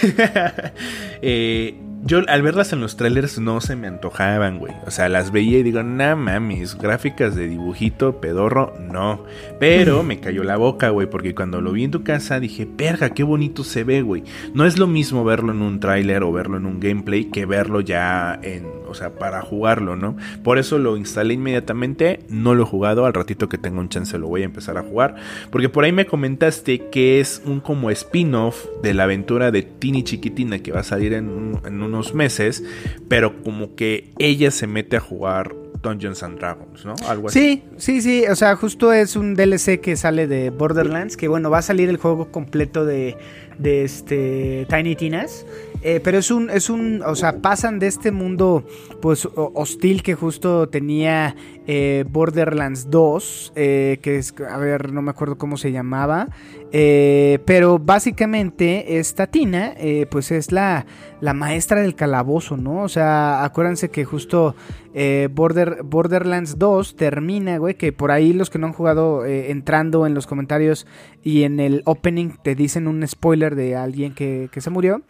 eh, yo al verlas en los trailers no se me antojaban, güey. O sea, las veía y digo, nah mames, gráficas de dibujito, pedorro, no. Pero me cayó la boca, güey, porque cuando lo vi en tu casa dije, verga, qué bonito se ve, güey. No es lo mismo verlo en un tráiler o verlo en un gameplay que verlo ya en, o sea, para jugarlo, ¿no? Por eso lo instalé inmediatamente, no lo he jugado, al ratito que tenga un chance lo voy a empezar a jugar, porque por ahí me comentaste que es un como spin-off de la aventura de Tini Chiquitina que va a salir en, un- en unos meses, pero como que ella se mete a jugar Dungeons and Dragons, ¿no? Algo así. Sí, sí, sí, o sea, justo es un DLC que sale de Borderlands, que bueno, va a salir el juego completo de, de este Tiny Tinas, eh, pero es un, es un, o sea, pasan de este mundo pues ho- hostil que justo tenía eh, Borderlands 2, eh, que es, a ver, no me acuerdo cómo se llamaba, eh, pero básicamente esta Tina, eh, pues es la, la maestra del calabozo, ¿no? O sea, acuérdense que justo Border, Borderlands 2 termina, güey, que por ahí los que no han jugado entrando en los comentarios y en el opening te dicen un spoiler de alguien que, que se murió.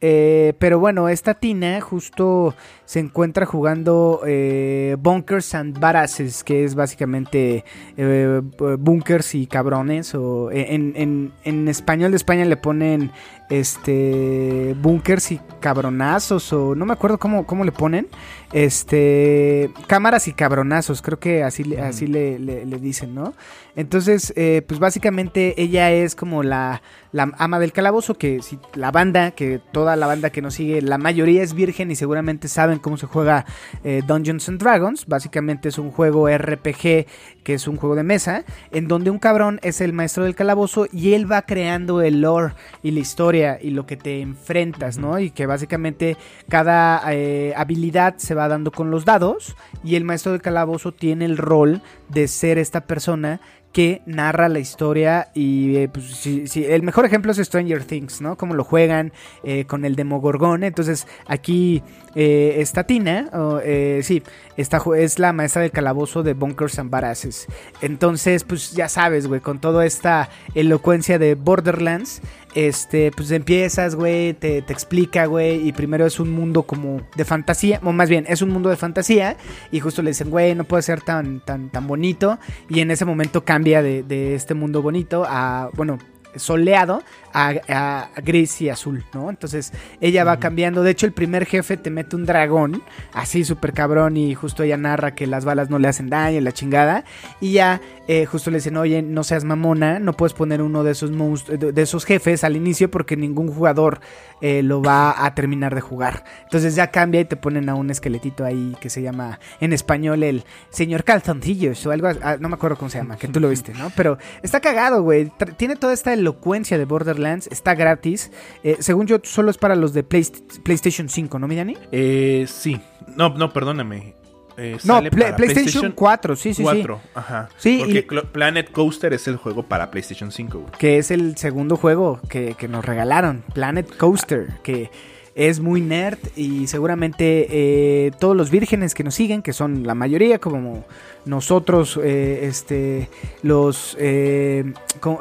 Eh, pero bueno, esta Tina justo se encuentra jugando eh, Bunkers and Badasses, que es básicamente eh, bunkers y cabrones. O en, en- en español de España le ponen este bunkers y cabronazos, o no me acuerdo cómo, cómo le ponen. Este cámaras y cabronazos, creo que así, le- así le, le- le dicen, ¿no? Entonces, eh, pues básicamente ella es como la, la ama del calabozo, que si la banda, que toda la banda que nos sigue, la mayoría es virgen y seguramente saben cómo se juega eh, Dungeons and Dragons. Básicamente es un juego RPG, que es un juego de mesa, en donde un cabrón es el maestro del calabozo y él va creando el lore y la historia y lo que te enfrentas, ¿no? Y que básicamente cada eh, habilidad se va dando con los dados y el maestro del calabozo tiene el rol de ser esta persona que narra la historia y eh, pues, sí, el mejor ejemplo es Stranger Things, ¿no? Cómo lo juegan eh, con el Demogorgón. Entonces aquí eh, está Tina, eh, sí, esta ju- es la maestra del calabozo de Bunkers and Badasses. Entonces, pues ya sabes, güey, con toda esta elocuencia de Borderlands, este, pues empiezas, güey, te, te explica, güey, y primero es un mundo como de fantasía, o más bien, es un mundo de fantasía, y justo le dicen, güey, no puede ser tan, tan, tan bonito, y en ese momento cambia de, de este mundo bonito a, bueno, soleado a, gris y azul, ¿no? Entonces ella va cambiando. De hecho, el primer jefe te mete un dragón, así súper cabrón, y justo ella narra que las balas no le hacen daño, la chingada. Y ya eh, justo le dicen, oye, no seas mamona, no puedes poner uno de esos, de, esos jefes al inicio porque ningún jugador eh, lo va a terminar de jugar. Entonces ya cambia y te ponen a un esqueletito ahí que se llama en español el señor calzoncillos o algo, ah, no me acuerdo cómo se llama, que tú lo viste, ¿no? Pero está cagado, güey. Tiene toda esta elocuencia de Borderlands, está gratis. Eh, según yo, solo es para los de Playst- PlayStation 5, ¿no, Millani? Eh, sí. No, no, perdóname. Eh, No, sale Play- para PlayStation 4, sí, sí, sí. 4, ajá. Sí, Porque y- Planet Coaster es el juego para PlayStation 5, güey. que es el segundo juego que, que nos regalaron, Planet Coaster, que es muy nerd y seguramente eh, todos los vírgenes que nos siguen, que son la mayoría como nosotros, eh, este, los eh,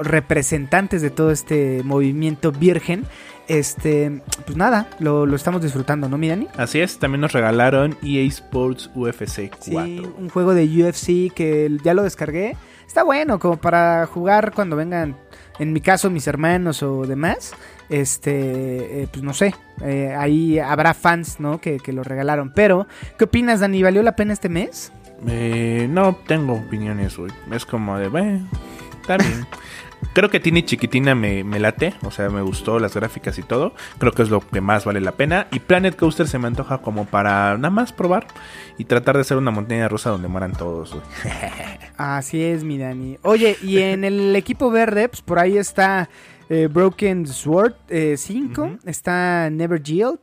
representantes de todo este movimiento virgen, este, pues nada, lo, lo estamos disfrutando, ¿no, Mirani? Así es, también nos regalaron EA Sports UFC 4. Sí, un juego de UFC que ya lo descargué. Está bueno, como para jugar cuando vengan, en mi caso, mis hermanos o demás. Este, eh, pues no sé, eh, ahí habrá fans, ¿no? Que, que lo regalaron. Pero, ¿qué opinas, Dani? ¿Valió la pena este mes? Eh, no tengo opiniones, güey. Es como de, bueno, está bien. Creo que Tini Chiquitina me, me late, o sea, me gustó las gráficas y todo. Creo que es lo que más vale la pena. Y Planet Coaster se me antoja como para nada más probar y tratar de hacer una montaña rusa donde mueran todos. Así es, mi Dani. Oye, y en el equipo verde, pues por ahí está eh, Broken Sword 5, Ujú. está Never Yield,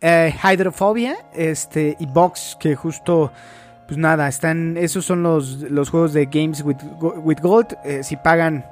eh, Hydrophobia, este, y Box, que justo, pues nada, están, esos son los, los juegos de Games with, with Gold. eh, si pagan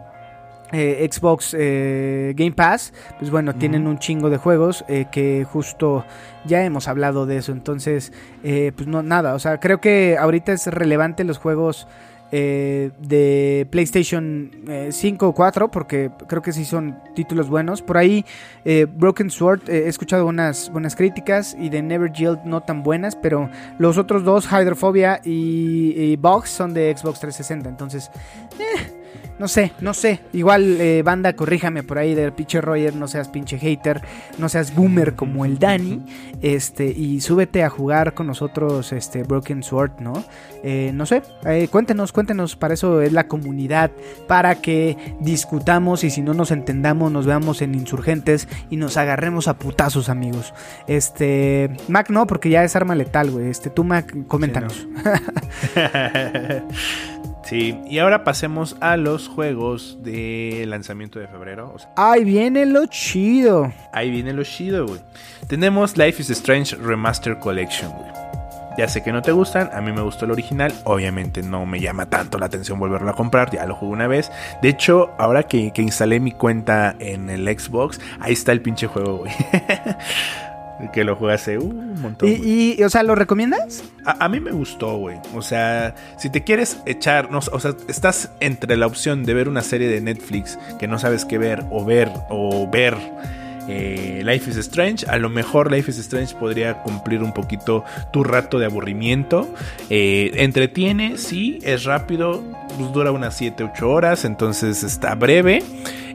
eh, Xbox eh, Game Pass, pues bueno, tienen un chingo de juegos eh, que justo ya hemos hablado de eso. Entonces, pues no, nada, o sea, creo que ahorita es relevante los juegos eh, de PlayStation eh, 5 o 4, porque creo que sí son títulos buenos. Por ahí, Broken Sword, he escuchado buenas, buenas críticas y de Never Yield no tan buenas, pero los otros dos, Hydrophobia y, y Box, son de Xbox 360. Entonces, eh, no sé, no sé. Igual, eh, banda, corríjame por ahí del pinche Roger. No seas pinche hater. No seas boomer como el Dani. Este, y súbete a jugar con nosotros, este, Broken Sword, ¿no? Eh, no sé, eh, cuéntenos, cuéntenos. Para eso es la comunidad. Para que discutamos y si no nos entendamos, nos veamos en insurgentes y nos agarremos a putazos, amigos. Este, Mac no, porque ya es arma letal, güey. Este, tú, Mac, coméntanos. sí, y ahora pasemos a los juegos de lanzamiento de febrero. O sea, Ay, viene lo chido. ahí viene lo chido, güey. Tenemos Life is Strange Remaster Collection, güey. Ya sé que no te gustan, a mí me gustó el original, obviamente no me llama tanto la atención volverlo a comprar, ya lo jugué una vez. De hecho, ahora que, que instalé mi cuenta en el Xbox, ahí está el pinche juego, güey. que lo jugué hace uh, un montón. ¿Y, y, o sea, lo recomiendas? A, a mí me gustó, güey. O sea, si te quieres echar, no, o sea, estás entre la opción de ver una serie de Netflix que no sabes qué ver, o ver, o ver eh, Life is Strange, a lo mejor Life is Strange podría cumplir un poquito tu rato de aburrimiento. Eh, entretiene, sí, es rápido, pues dura unas 7, 8 horas, entonces está breve.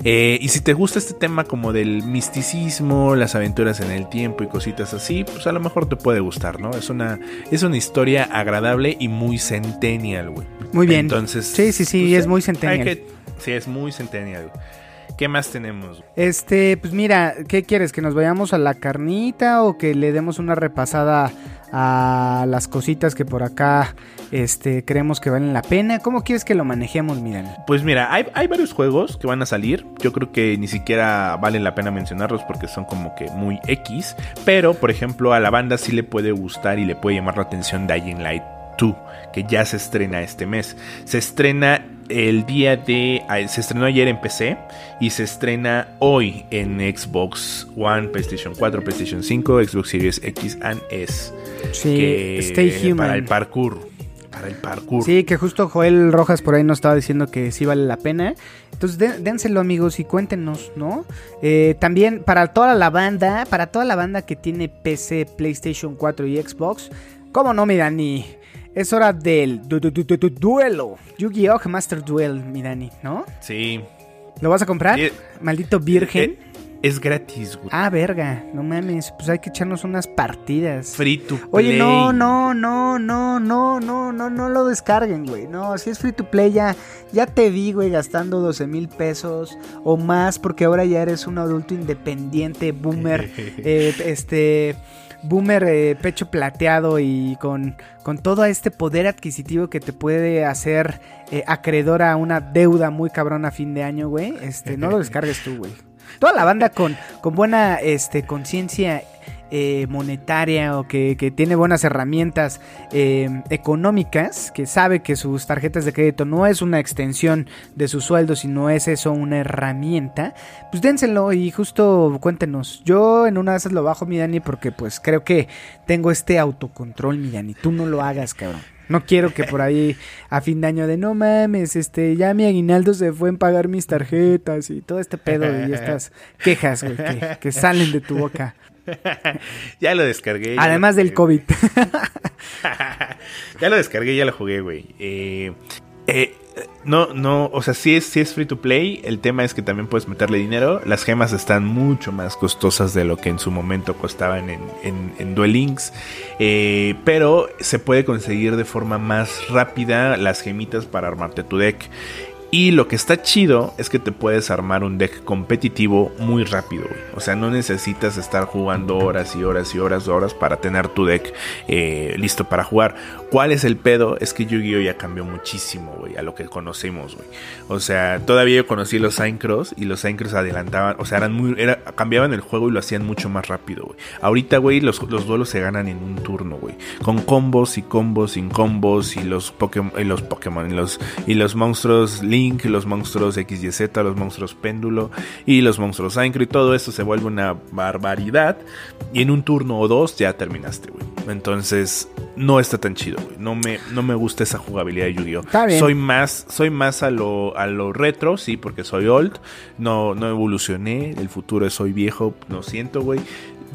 Eh, y si te gusta este tema como del misticismo, las aventuras en el tiempo y cositas así, pues a lo mejor te puede gustar, ¿no? Es una, es una historia agradable y muy centennial, güey. Muy bien. Entonces, Sí, sí, sí, pues, es muy centennial. que- sí, es muy centennial. güey. ¿Qué más tenemos? Este, pues mira, ¿qué quieres? ¿Que nos vayamos a la carnita o que le demos una repasada a las cositas que por acá este, creemos que valen la pena? ¿Cómo quieres que lo manejemos, miren? Pues mira, hay, hay varios juegos que van a salir. Yo creo que ni siquiera vale la pena mencionarlos porque son como que muy X. Pero, por ejemplo, a la banda sí le puede gustar y le puede llamar la atención Dying Light 2, que ya se estrena este mes. Se estrena el día de... ah, Se estrenó ayer en PC y se estrena hoy en Xbox One, PlayStation 4, PlayStation 5, Xbox Series X and S. Sí, que- Stay Human. Para el parkour. Para el parkour. Sí, que justo Joel Rojas por ahí nos estaba diciendo que sí vale la pena. Entonces, dé- dénselo amigos y cuéntenos, ¿no? Eh, también para toda la banda, para toda la banda que tiene PC, PlayStation 4 y Xbox, ¿cómo no, mi Dani? Es hora del du- du- du- du- du- duelo. Yu-Gi-Oh! Master Duel, mi Dani, ¿no? Sí. ¿Lo vas a comprar? Maldito virgen. Eh, Es gratis, güey. Ah, verga, no mames, pues hay que echarnos unas partidas. Free to play. Oye, no, no, no, no, no, no, no, no lo descarguen, güey. No, si es free to play ya, ya te vi, güey, gastando 12 mil pesos o más porque ahora ya eres un adulto independiente, boomer, eh, este, boomer eh, pecho plateado y con, con todo este poder adquisitivo que te puede hacer eh, acreedor a una deuda muy cabrona a fin de año, güey. Este, no lo descargues tú, güey. Toda la banda con, con buena este, conciencia eh, monetaria o que, que tiene buenas herramientas eh, económicas, que sabe que sus tarjetas de crédito no es una extensión de su sueldo, sino es eso una herramienta, pues dénselo y justo cuéntenos. Yo en una de esas lo bajo, mi Dani, porque pues creo que tengo este autocontrol, mi Dani. Tú no lo hagas, cabrón. No quiero que por ahí a fin de año de no mames, este, ya mi aguinaldo se fue en pagar mis tarjetas y todo este pedo y estas quejas, que salen de tu boca. Ya lo descargué. ya Además lo del. COVID. ya lo descargué, ya lo jugué, güey. Eh, eh, no, no, o sea, sí es, sí es free to play. El tema es que también puedes meterle dinero. Las gemas están mucho más costosas de lo que en su momento costaban en, en, en Duel Links. Eh, pero se puede conseguir de forma más rápida las gemitas para armarte tu deck. Y lo que está chido es que te puedes armar un deck competitivo muy rápido, güey. O sea, no necesitas estar jugando horas y horas y horas y horas para tener tu deck eh, listo para jugar. ¿Cuál es el pedo? Es que Yu-Gi-Oh! ya cambió muchísimo, güey, a lo que conocemos, güey. O sea, todavía yo conocí los Synchros y los Synchros adelantaban, o sea, eran muy, era, cambiaban el juego y lo hacían mucho más rápido, güey. Ahorita, güey, los, los duelos se ganan en un turno, güey. Con combos y combos sin combos y los Pokémon, y los Pokémon, y los, y los monstruos Link, los monstruos X y Z, los monstruos Péndulo y los monstruos Synchro y todo eso se vuelve una barbaridad. Y en un turno o dos ya terminaste, güey. Entonces, no está tan chido, güey. No me, no me gusta esa jugabilidad de Yu-Gi-Oh! Soy más, soy más a lo, a lo retro, sí, porque soy old. No, no evolucioné. El futuro es soy viejo. Lo siento, güey.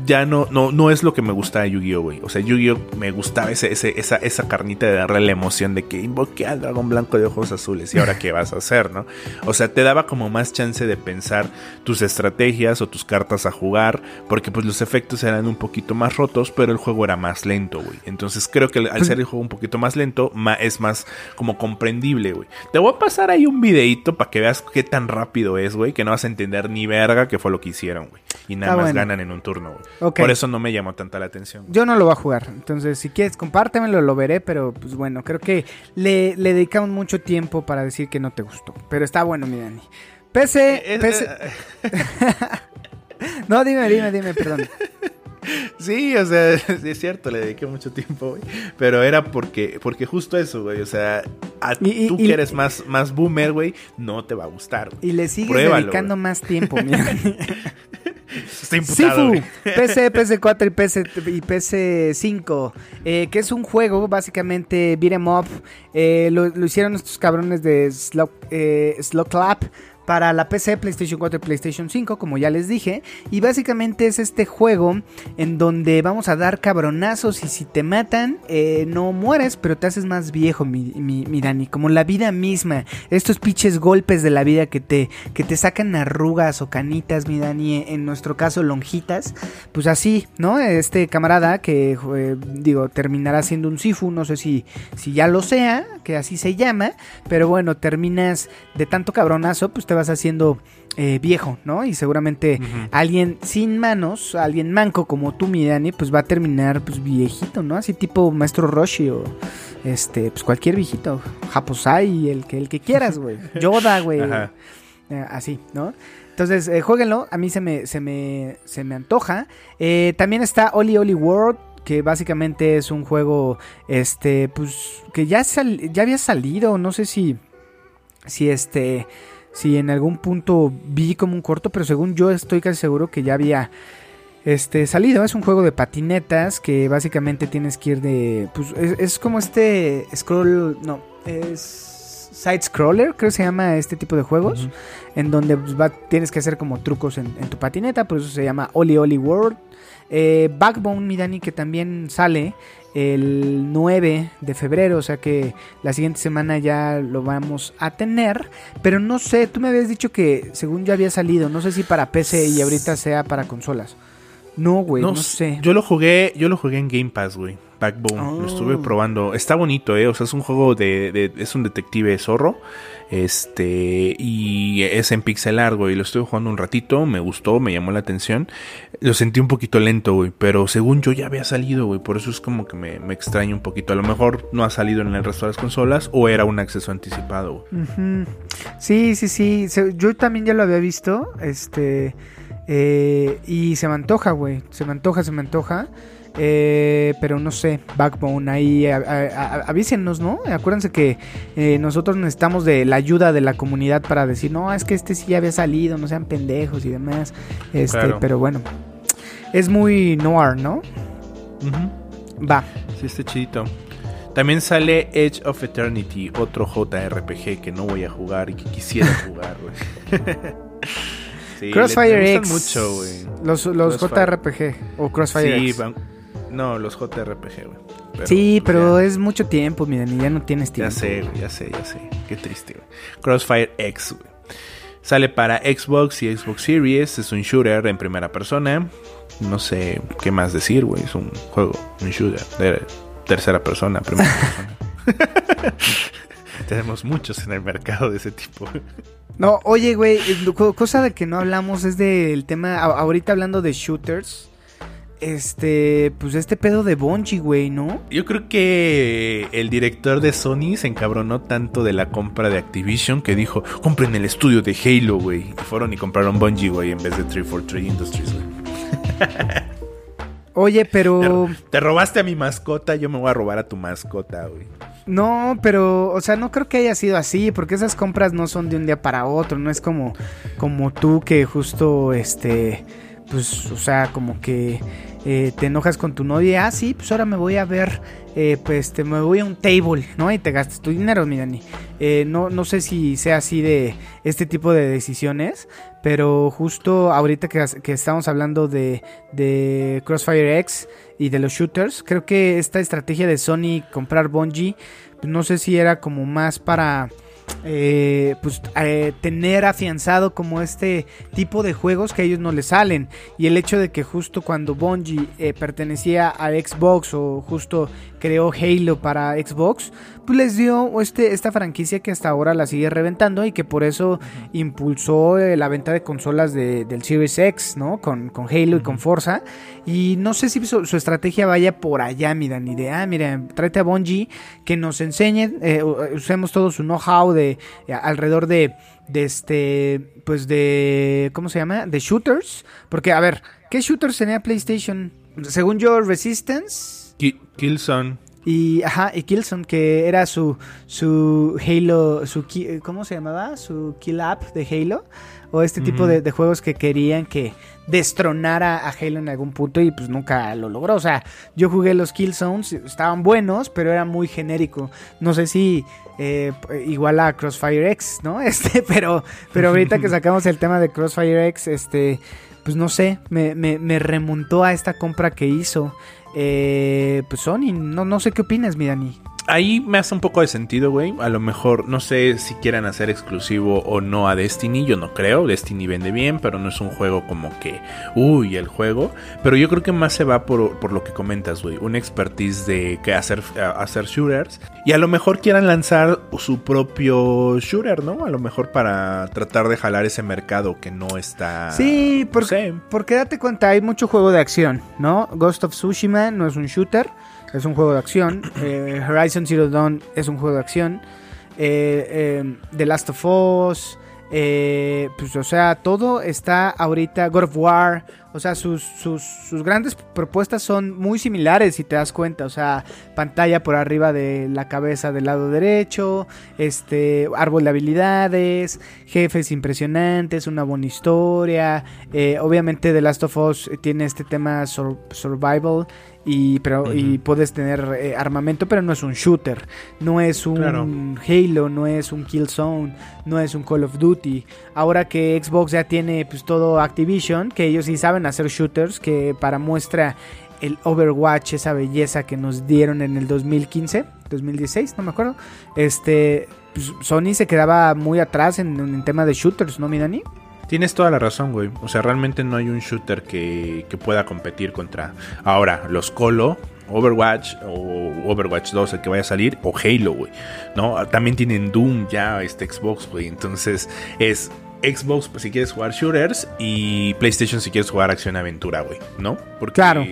Ya no, no, no es lo que me gusta de Yu-Gi-Oh, güey. O sea, Yu-Gi-Oh me gustaba ese, ese, esa, esa carnita de darle la emoción de que invoqué al dragón blanco de ojos azules. ¿Y ahora qué vas a hacer, no? O sea, te daba como más chance de pensar tus estrategias o tus cartas a jugar. Porque pues los efectos eran un poquito más rotos, pero el juego era más lento, güey. Entonces creo que al Pues ser el juego un poquito más lento, es más como comprendible, güey. Te voy a pasar ahí un videito para que veas qué tan rápido es, güey. Que no vas a entender ni verga qué fue lo que hicieron, güey. Y nada Ah, más bueno. ganan en un turno, güey. Ok. Por eso no me llamó tanta la atención. Yo no lo voy a jugar. Entonces, si quieres, compártemelo, lo veré. Pero, pues bueno, creo que le, le dedicamos mucho tiempo para decir que no te gustó. Pero está bueno, mi Dani. PC. Eh, PC no, dime, dime, dime, perdón. Sí, o sea, sí es cierto, le dediqué mucho tiempo, güey. Pero era porque, porque justo eso, güey. O sea, a Y- tú y- que eres más, más boomer, güey, no te va a gustar, güey. Y le sigues Pruébalo, dedicando güey. más tiempo, mi Dani. Estoy imputado, Sifu. PC, PC4 y, PC, y PC5, eh, que es un juego básicamente beat 'em up. eh, lo, lo hicieron estos cabrones de Slow, eh, Slow Clap para la PC, PlayStation 4 y PlayStation 5, como ya les dije. Y básicamente es este juego en donde vamos a dar cabronazos y si te matan, eh, no mueres, pero te haces más viejo, mi, mi- mi Dani. Como la vida misma. Estos pinches golpes de la vida que te, que te sacan arrugas o canitas, mi Dani. En nuestro caso, lonjitas. Pues así, ¿no? Este camarada que, eh, digo, terminará siendo un Sifu. No sé si, si ya lo sea, que así se llama. Pero bueno, terminas de tanto cabronazo, pues te vas haciendo eh, viejo, ¿no? Y seguramente alguien sin manos, alguien manco como tú, mi Dani, pues va a terminar pues viejito, ¿no? Así tipo Maestro Roshi o este, pues cualquier viejito, Japosai, el que, el que quieras, güey. Yoda, güey. Eh, así, ¿no? Entonces, eh, jueguenlo, a mí se me, se me, se me antoja. Eh, también está Oli Oli World, que básicamente es un juego, este, pues, que ya, sal- ya había salido, no sé si si este, si en algún punto vi como un corto, pero según yo estoy casi seguro que ya había este salido. Es un juego de patinetas que básicamente tienes que ir de, pues es, es como este scroll, no, es side scroller, creo que se llama este tipo de juegos, en donde pues, va- tienes que hacer como trucos en, en tu patineta, por eso se llama Oli Oli World. Eh, Backbone, mi Dani, que también sale el 9 de febrero, o sea que la siguiente semana ya lo vamos a tener, pero no sé, tú me habías dicho que según ya había salido, no sé si para PC y ahorita sea para consolas. No, güey, no, sé. Yo lo jugué, yo lo jugué en Game Pass, güey. Backbone, lo estuve Oh. probando. Está bonito, eh. O sea, es un juego de, de- es un detective zorro. Este, y es en pixel art, güey. Lo estuve jugando un ratito, me gustó, me llamó la atención. Lo sentí un poquito lento, güey. Pero según yo ya había salido, güey. Por eso es como que me, me extraña un poquito. A lo mejor no ha salido en el resto de las consolas o era un acceso anticipado, güey. Sí, sí, sí. Yo también ya lo había visto. Este. eh, y se me antoja, güey. Se me antoja, se me antoja. Eh, pero no sé, Backbone, ahí a- a- a- avísenos, ¿no? Acuérdense que eh, nosotros necesitamos de la ayuda de la comunidad para decir, no, es que este sí ya había salido, no sean pendejos y demás. Este, Claro. pero bueno, es muy noir, ¿no? Va. Sí, está chidito. También sale Edge of Eternity, otro JRPG que no voy a jugar y que quisiera jugar, güey. Sí, Crossfire X. mucho. Los, los Crossfire. JRPG o Crossfire Sí, X. van- no, los JRPG, güey. Pero, sí, pero ya, es mucho tiempo, miren, y ya no tienes ya tiempo. sé, güey, ya sé, ya sé. Qué triste, güey. Crossfire X, güey. Sale para Xbox y Xbox Series. Es un shooter en primera persona. No sé qué más decir, güey. Es un juego, un shooter de tercera persona, primera persona. Tenemos muchos en el mercado de ese tipo. No, oye, güey, eh, co- cosa de que no hablamos es del tema, ahorita hablando de shooters, este, pues este pedo de Bungie, güey, ¿no? Yo creo que el director de Sony se encabronó tanto de la compra de Activision que dijo, compren el estudio de Halo, güey. Y fueron y compraron Bungie, güey, en vez de 343 Industries, güey. Oye, pero... Te, te robaste a mi mascota, yo me voy a robar a tu mascota, güey. No, pero, o sea, no creo que haya sido así, porque esas compras no son de un día para otro, no es como, como tú que justo, este, pues, o sea, como que eh, te enojas con tu novia, ah, sí, pues ahora me voy a ver, eh, pues, te me voy a un table, ¿no? Y te gastas tu dinero, mi Dani. Eh, no, no sé si sea así de este tipo de decisiones, pero justo ahorita que, que estamos hablando de, de Crossfire X y de los shooters, creo que esta estrategia de Sony comprar Bungie, pues no sé si era como más para eh, pues eh, tener afianzado como este tipo de juegos que a ellos no les salen. Y el hecho de que justo cuando Bungie eh, pertenecía a Xbox o justo creó Halo para Xbox pues les dio este, esta franquicia que hasta ahora la sigue reventando y que por eso impulsó eh, la venta de consolas de- del Series X, ¿no? Con, con Halo y con Forza. Y no sé si su, su estrategia vaya por allá, mi Dani, de, ah, mira, tráete a Bungie que nos enseñe, eh, u- usemos todo su know-how de eh, alrededor de, de este, pues de, ¿cómo se llama? De shooters. Porque, a ver, ¿qué shooters tenía PlayStation? Según yo, Resistance. Ki- Killzone. Y, ajá, y Killzone, que era su, su Halo, su, ¿cómo se llamaba? Su Kill App de Halo. O este tipo de, de juegos que querían que destronara a Halo en algún punto y pues nunca lo logró. O sea, yo jugué los Killzones, estaban buenos, pero era muy genérico. No sé si eh, igual a Crossfire X, ¿no? Este, pero, pero ahorita que sacamos el tema de Crossfire X, este, pues no sé, me, me, me remontó a esta compra que hizo. Eh, pues Sony, no, no sé qué opinas, mi Dani. Ahí me hace un poco de sentido, güey. A lo mejor, no sé si quieran hacer exclusivo o no a Destiny. Yo no creo. Destiny vende bien, pero no es un juego como que, uy, el juego. Pero yo creo que más se va por, por lo que comentas, güey. Una expertise de que hacer, hacer shooters. Y a lo mejor quieran lanzar su propio shooter, ¿no? A lo mejor para tratar de jalar ese mercado que no está. Sí, no porque, sé. porque date cuenta, hay mucho juego de acción, ¿no? Ghost of Tsushima no es un shooter, es un juego de acción. Eh, Horizon Zero Dawn es un juego de acción. Eh, eh, The Last of Us. Eh, pues, o sea, todo está ahorita. God of War. O sea, sus, sus, sus, grandes propuestas son muy similares, si te das cuenta. O sea, pantalla por arriba de la cabeza del lado derecho, este, árbol de habilidades, jefes impresionantes, una buena historia. Obviamente, The Last of Us tiene este tema survival y, pero, y puedes tener eh, armamento, pero no es un shooter, no es un Halo, no es un Killzone, no es un Call of Duty. Ahora que Xbox ya tiene pues todo Activision, que ellos sí saben hacer shooters, que para muestra el Overwatch, esa belleza que nos dieron en el 2015, 2016, no me acuerdo. Este, pues, Sony se quedaba muy atrás en, en tema de shooters, ¿no, mi Dani? Tienes toda la razón, güey. O sea, realmente no hay un shooter que, pueda competir contra. Ahora, los Colo, Overwatch o Overwatch 2, el que vaya a salir, o Halo, güey. ¿No? También tienen Doom ya, este Xbox, güey. Entonces, es Xbox pues, si quieres jugar shooters y PlayStation si quieres jugar acción-aventura, güey. ¿No? Porque. Claro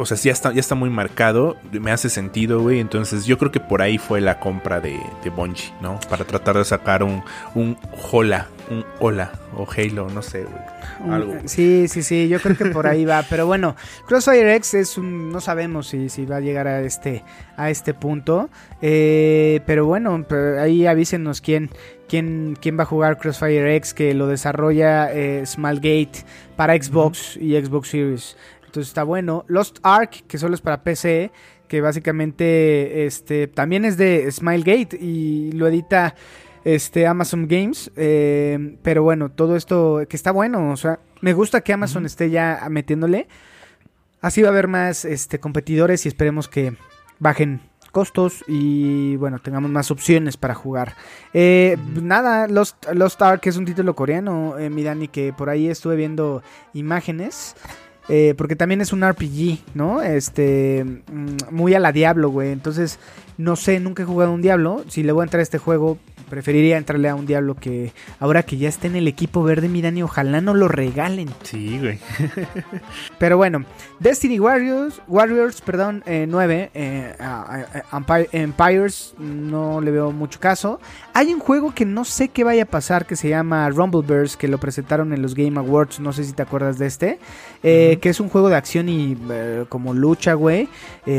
o sea, ya está, ya está muy marcado, me hace sentido, güey. Entonces yo creo que por ahí fue la compra de, de Bungie, ¿no? Para tratar de sacar un, un Hola, un Hola o Halo, no sé, güey. Algo. Sí, sí, sí, yo creo que por ahí va. Pero bueno, Crossfire X es un, no sabemos si, si va a llegar a este, a este punto. Eh, pero bueno, ahí avísenos quién, quién, quién va a jugar Crossfire X, que lo desarrolla eh, Smallgate para Xbox y Xbox Series. Entonces está bueno. Lost Ark, que solo es para PC, que básicamente este, también es de Smilegate y lo edita este, Amazon Games. Eh, pero bueno, todo esto que está bueno. O sea, me gusta que Amazon esté ya metiéndole. Así va a haber más este, competidores y esperemos que bajen costos y bueno, tengamos más opciones para jugar. Eh, nada, Lost, Lost Ark es un título coreano, eh, mi Dani, que por ahí estuve viendo imágenes. Eh, porque también es un RPG, ¿no? Este, mm, muy a la Diablo, güey. Entonces, no sé, nunca he jugado un Diablo. Si le voy a entrar a este juego, preferiría entrarle a un Diablo que ahora que ya está en el equipo verde, mi Dani, ojalá no lo regalen. Sí, güey. Pero bueno, Destiny Warriors, Warriors, perdón, 9, eh, eh, Empires, no le veo mucho caso. Hay un juego que no sé qué vaya a pasar que se llama Rumbleverse, que lo presentaron en los Game Awards, no sé si te acuerdas de este, eh, que es un juego de acción y como lucha, güey,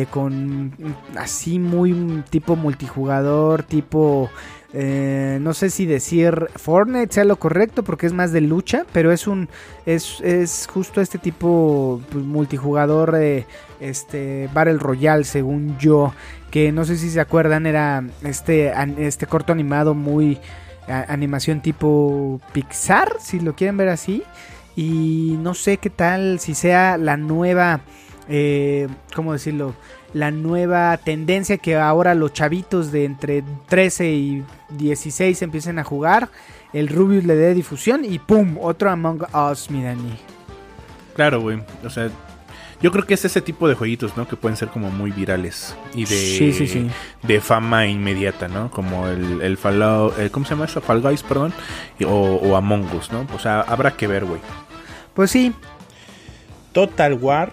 con así muy tipo multijugador, tipo... Eh, no sé si decir Fortnite sea lo correcto porque es más de lucha, pero es un es, es justo este tipo pues, multijugador de este Battle Royale según yo, que no sé si se acuerdan era este este corto animado muy animación tipo Pixar, si lo quieren ver así, y no sé qué tal si sea la nueva eh, ¿cómo decirlo? la nueva tendencia que ahora los chavitos de entre 13 y 16 empiecen a jugar, el Rubius le dé difusión y ¡pum! Otro Among Us, mi Dani. Claro, güey. O sea, yo creo que es ese tipo de jueguitos, ¿no? Que pueden ser como muy virales y de, de fama inmediata, ¿no? Como el, el Fallout, ¿cómo se llama eso? Fall Guys, perdón, o, o Among Us, ¿no? O sea, habrá que ver, güey. Pues sí. Total War,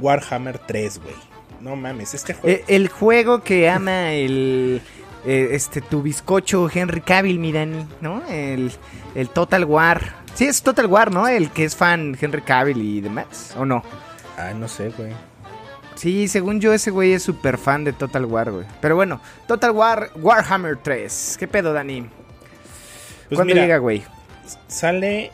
Warhammer 3, güey. No mames, este juego. Eh, el, juego que ama el. Eh, este, tu bizcocho Henry Cavill, mi Dani, ¿no? El, el Total War. Sí, es Total War, ¿no? El que es fan Henry Cavill y demás, ¿o no? Ah, no sé, güey. Sí, según yo, ese güey es súper fan de Total War, güey. Pero bueno, Total War Warhammer 3. ¿Qué pedo, Dani? Pues ¿Cuándo llega, güey? Sale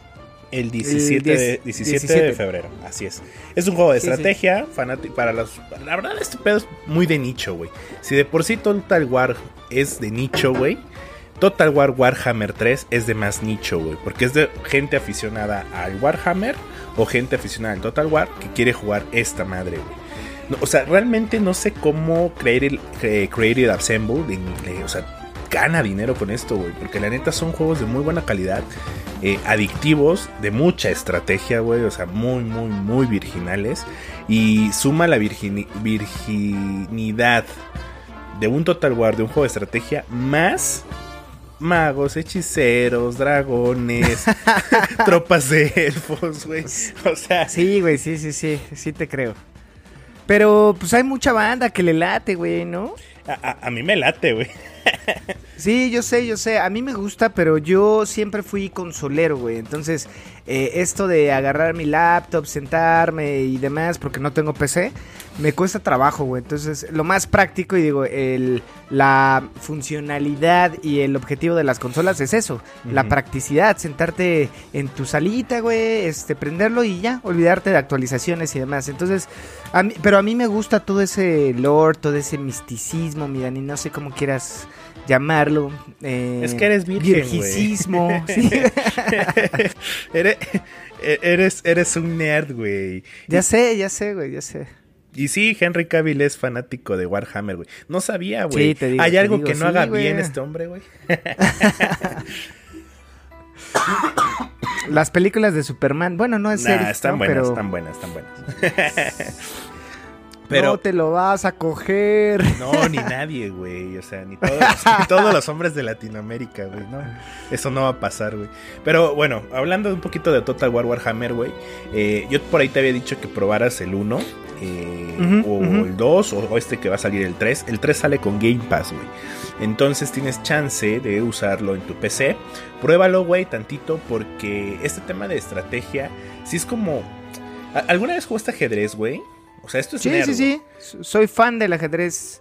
el 17, de, 17, de febrero, así es. Es un juego de estrategia, para los... La verdad, este pedo es muy de nicho, güey. Si de por sí Total War es de nicho, güey. Total War Warhammer 3 es de más nicho, güey. Porque es de gente aficionada al Warhammer o gente aficionada al Total War que quiere jugar esta madre, güey. o sea, realmente no sé cómo creer el eh, Creative Assemble. o sea, gana dinero con esto, güey. Porque la neta son juegos de muy buena calidad, eh, adictivos, de mucha estrategia, güey. O sea, muy, muy, muy virginales. Y suma la virginidad de un Total War, de un juego de estrategia, más magos, hechiceros, dragones, tropas de elfos, güey. O sea. Sí, güey, sí, sí, sí, sí te creo. Pero pues hay mucha banda que le late, güey, ¿no? A, a mí me late, güey. Sí, yo sé, yo sé. A mí me gusta, pero yo siempre fui consolero, güey. Entonces, eh, esto de agarrar mi laptop, sentarme y demás, porque no tengo PC, me cuesta trabajo, güey. Entonces, lo más práctico, y digo, el, la funcionalidad y el objetivo de las consolas es eso. La practicidad, sentarte en tu salita, güey, este, prenderlo y ya, olvidarte de actualizaciones y demás. Entonces, a mí, pero a mí me gusta todo ese lore, todo ese misticismo, mi Dani, no sé cómo quieras llamarlo. eh, Es que eres virgen, güey. virgicismo, sí. eres, eres, eres un nerd, güey. ya sé, ya sé, güey, ya sé. Y sí, Henry Cavill es fanático de Warhammer, güey. No sabía, güey. Sí, te digo, ¿Hay algo digo, que no sí, haga güey. bien este hombre, güey? Las películas de Superman, bueno, no es Nah, están ¿no? buenas, pero están buenas, están buenas. Pero te lo vas a coger. no, ni nadie, güey. O sea, ni todos, los, ni todos los hombres de Latinoamérica, güey. No, eso no va a pasar, güey. Pero bueno, hablando un poquito de Total War Warhammer, güey. eh, yo por ahí te había dicho que probaras el 1. eh, o el 2 o, este que va a salir el 3. El 3 sale con Game Pass, güey. Entonces tienes chance de usarlo en tu PC. Pruébalo, güey, tantito, porque este tema de estrategia, sí es como... ¿a- ¿Alguna vez jugaste ajedrez, güey? O sea, esto es Sí, nerd, sí, sí. Soy fan del ajedrez.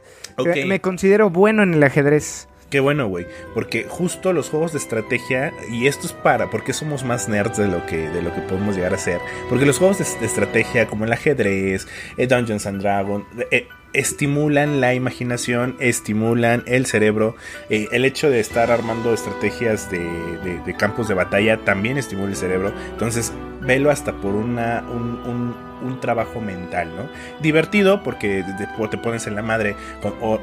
Me considero bueno en el ajedrez. Qué bueno, güey, porque justo los juegos de estrategia y esto es para porque somos más nerds de lo que de lo que podemos llegar a ser, porque los juegos de, de estrategia como el ajedrez, el Dungeons and Dragons eh, estimulan la imaginación, estimulan el cerebro, eh, el hecho de estar armando estrategias de, de- campos de batalla también estimula el cerebro, entonces velo hasta por una un, trabajo mental, ¿no? Divertido porque te pones en la madre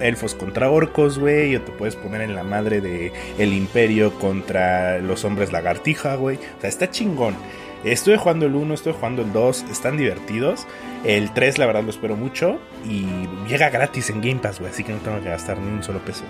elfos contra orcos, güey, o te puedes poner en la madre de el imperio contra los hombres lagartija, güey. O sea, está chingón. Estuve jugando el 1, estuve jugando el 2, están divertidos. El 3, la verdad, lo espero mucho. Y llega gratis en Game Pass, güey, así que no tengo que gastar ni un solo peso.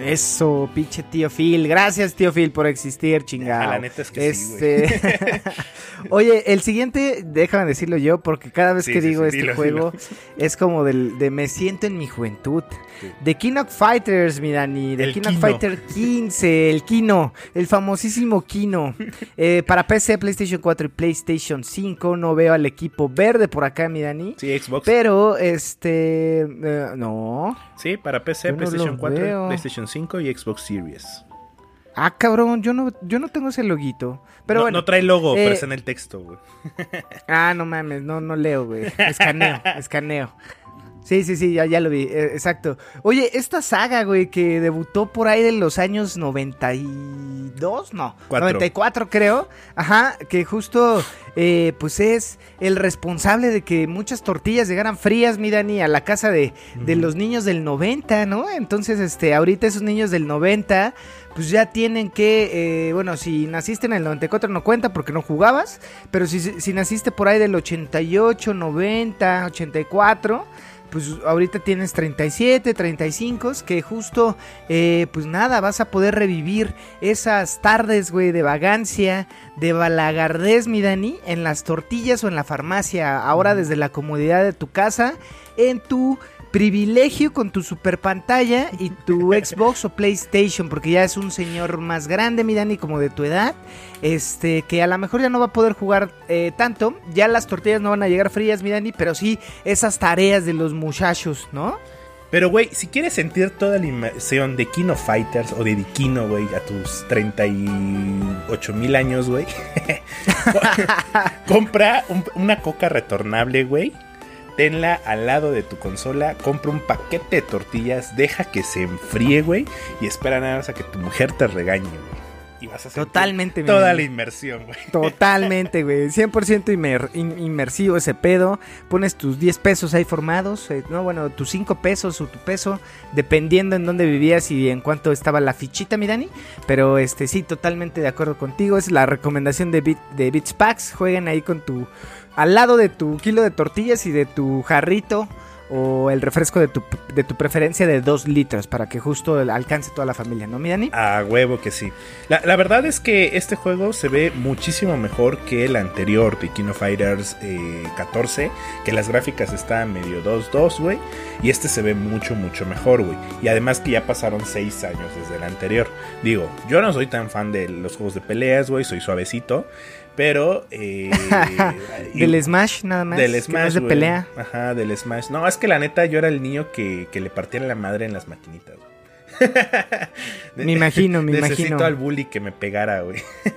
Eso, pinche tío Phil. Gracias, tío Phil, por existir, chingado. Ah, la neta es que sí, este... Oye, el siguiente, déjame decirlo yo, porque cada vez Sí, que sí, digo sí, este dilo, juego es como del, de me siento en mi juventud. Sí. De King of Fighters, mi Dani. De King of Kino. Fighter 15, el Kino. El famosísimo Kino. Eh, para PC, PlayStation 4 y PlayStation 5. No veo al equipo verde por acá, mi Dani. Sí, Xbox. Pero, este. eh, no. Sí, para PC, Yo no PlayStation lo 4, veo. PlayStation 5 y Xbox Series. Ah, cabrón, yo no, yo no tengo ese loguito. Pero no, bueno. no trae logo, eh, pero está en el texto, güey. Ah, no mames, no, no leo, güey. Escaneo, escaneo. Sí, sí, sí, ya, ya lo vi, eh, exacto. Oye, esta saga, güey, que debutó por ahí de los años 92, no, Cuatro. 94 creo, ajá, que justo, eh, pues es el responsable de que muchas tortillas llegaran frías, mi Dani, a la casa de, de los niños del 90, ¿no? Entonces, este, ahorita esos niños del 90, pues ya tienen que, eh, bueno, si naciste en el 94 no cuenta porque no jugabas, pero si, si naciste por ahí del 88, 90, 84, pues ahorita tienes 37, 35, que justo, eh, pues nada, vas a poder revivir esas tardes, güey, de vagancia, de balagardez, mi Dani, en las tortillas o en la farmacia, ahora desde la comodidad de tu casa, en tu privilegio con tu super pantalla y tu Xbox o PlayStation, porque ya es un señor más grande, mi Dani, como de tu edad, este, que a lo mejor ya no va a poder jugar eh, tanto, ya las tortillas no van a llegar frías, mi Dani, pero sí esas tareas de los muchachos, ¿no? Pero, güey, si quieres sentir toda la inmersión de Kino Fighters o de Dikino, güey, a tus 38 mil años, güey, compra un- una coca retornable, güey. Tenla al lado de tu consola, compra un paquete de tortillas, deja que se enfríe, güey, y espera nada más a que tu mujer te regañe, güey. Y vas a Totalmente, toda la inmersión, güey. Totalmente, güey. 100% inmer- in- inmersivo ese pedo. Pones tus 10 pesos ahí formados. eh, no, bueno, tus 5 pesos o tu peso. Dependiendo en dónde vivías y en cuánto estaba la fichita, mi Dani. Pero este sí, totalmente de acuerdo contigo. Es la recomendación de, Bit, de Beats Packs. Jueguen ahí con tu. Al lado de tu kilo de tortillas y de tu jarrito o el refresco de tu, de tu preferencia de 2 litros para que justo alcance toda la familia, ¿no, mi Dani? A huevo que sí. La, la verdad es que este juego se ve muchísimo mejor que el anterior de King of Fighters eh, 14, que las gráficas están medio 2-2, güey, y este se ve mucho, mucho mejor, güey. Y además que ya pasaron 6 años desde el anterior. Digo, yo no soy tan fan de los juegos de peleas, güey, soy suavecito. Pero. Eh, del Smash, nada más. Del Smash. No es de pelea. Ajá, del Smash. No, es que la neta yo era el niño que, que le partían la madre en las maquinitas. Me imagino, me Necesito imagino. al bully que me pegara, güey.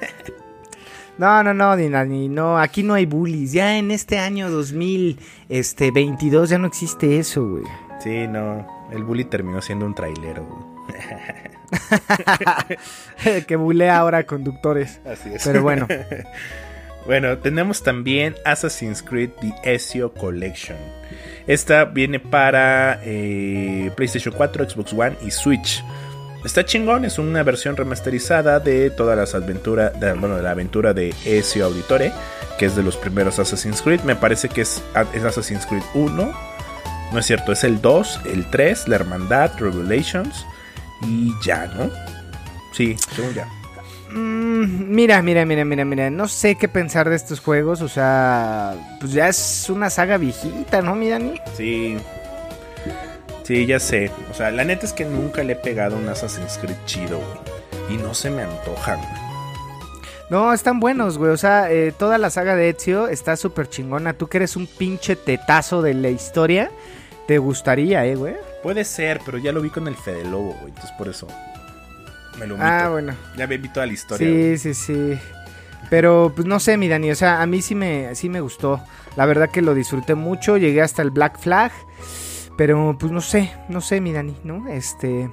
No, no, no, ni, ni- no, aquí no hay bullies. Ya en este año 2022 ya no existe eso, güey. Sí, no. El bully terminó siendo un trailero, güey. que bulea ahora conductores. Así es. Pero bueno. Bueno, tenemos también Assassin's Creed The Ezio Collection. Esta viene para eh, PlayStation 4, Xbox One y Switch. Está chingón, es una versión remasterizada de todas las aventuras, de, bueno, de la aventura de Ezio Auditore, que es de los primeros Assassin's Creed. Me parece que es, es Assassin's Creed 1. No es cierto, es el 2, el 3, la Hermandad, Revelations y ya, ¿no? Sí, según ya. Mm, mira, mira, mira, mira, mira. No sé qué pensar de estos juegos. O sea, pues ya es una saga viejita, ¿no, mi Dani? Sí. Sí, ya sé. O sea, la neta es que nunca le he pegado un Assassin's Creed chido, güey. Y no se me antojan, güey. No, están buenos, güey. O sea, eh, toda la saga de Ezio está súper chingona. Tú que eres un pinche tetazo de la historia, te gustaría, eh, güey. Puede ser, pero ya lo vi con el Fede Lobo, güey. Entonces por eso me lo Ah, omito. bueno. Ya vi toda la historia. güey. Sí, sí, sí. Pero pues no sé, mi Dani, o sea, a mí sí me, sí me gustó. La verdad que lo disfruté mucho, llegué hasta el Black Flag. Pero pues no sé, no sé, mi Dani, ¿no? Este,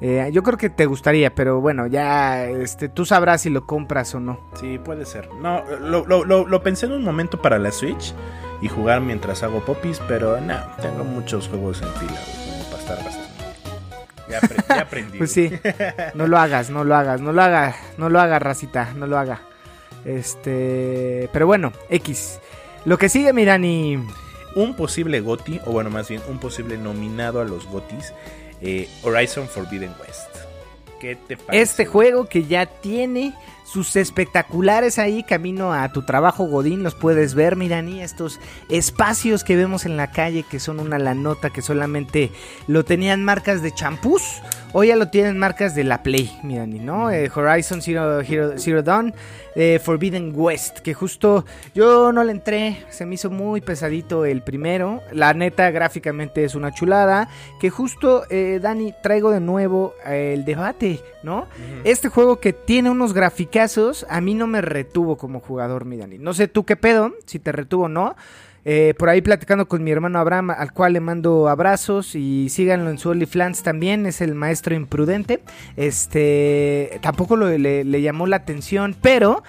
eh, yo creo que te gustaría, pero bueno, ya, este, tú sabrás si lo compras o no. Sí, puede ser. No, lo, lo- lo- lo pensé en un momento para la Switch y jugar mientras hago popis, pero no, tengo muchos juegos en fila, güey, para estar gastando. Ya, apre- ya aprendí. Pues sí, no lo hagas, no lo hagas, no lo haga, no lo haga, racita, no lo haga. Este, pero bueno, X. Lo que sigue, mi Dani. un posible GOTI, o bueno, más bien un posible nominado a los GOTIs, eh, Horizon Forbidden West. ¿Qué te parece? Este juego que ya tiene sus espectaculares ahí camino a tu trabajo Godín, los puedes ver, Mirani, estos espacios que vemos en la calle que son una la nota que solamente lo tenían marcas de champús, hoy ya lo tienen marcas de la Play, Mirani, ¿no? Eh, Horizon Zero, Zero Dawn, eh, Forbidden West, que justo yo no le entré, se me hizo muy pesadito el primero, la neta gráficamente es una chulada, que justo, eh, Dani, traigo de nuevo el debate, ¿no? Este juego que tiene unos graficazos, a mí no me retuvo como jugador, mi Dani. No sé tú qué pedo, si te retuvo o no. Eh, por ahí platicando con mi hermano Abraham, al cual le mando abrazos y síganlo en su OnlyFans también, es el maestro imprudente. Este, tampoco le llamó la atención, pero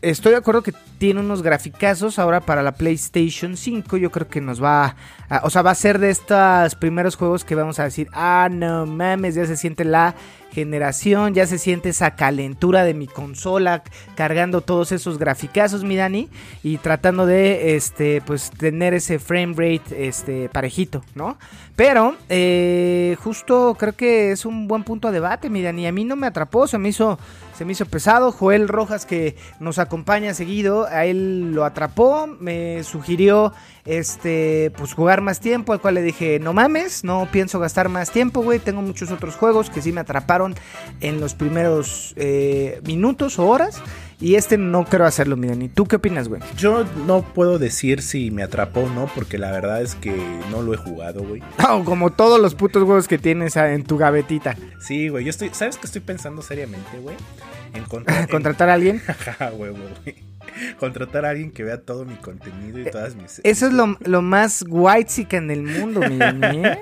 estoy de acuerdo que tiene unos graficazos ahora para la PlayStation 5. Yo creo que nos va a, o sea, va a ser de estos primeros juegos que vamos a decir, ah, no mames, ya se siente la generación, ya se siente esa calentura de mi consola cargando todos esos graficazos, mi Dani, y tratando de, este, pues tener ese frame rate, este, parejito, ¿no? Pero, eh, justo creo que es un buen punto de debate, mi Dani. A mí no me atrapó, se me hizo, se me hizo pesado. Joel Rojas, que nos acompaña seguido, a él lo atrapó, me sugirió, este, pues jugar más tiempo, al cual le dije, no mames, no pienso gastar más tiempo, güey. Tengo muchos otros juegos que sí me atraparon en los primeros eh, minutos o horas. Y este no quiero hacerlo, mi Dani. ¿Tú qué opinas, güey? Yo no puedo decir si me atrapó o no, porque la verdad es que no lo he jugado, güey. Oh, como todos los putos juegos que tienes ah, en tu gavetita. Sí, güey, yo estoy, ¿sabes qué estoy pensando seriamente, güey? En contra- en- ¿Contratar a alguien? Ajá, huevo, güey. Contratar a alguien que vea todo mi contenido y todas mis... Eso es lo, lo más white en el mundo, mi ¿eh?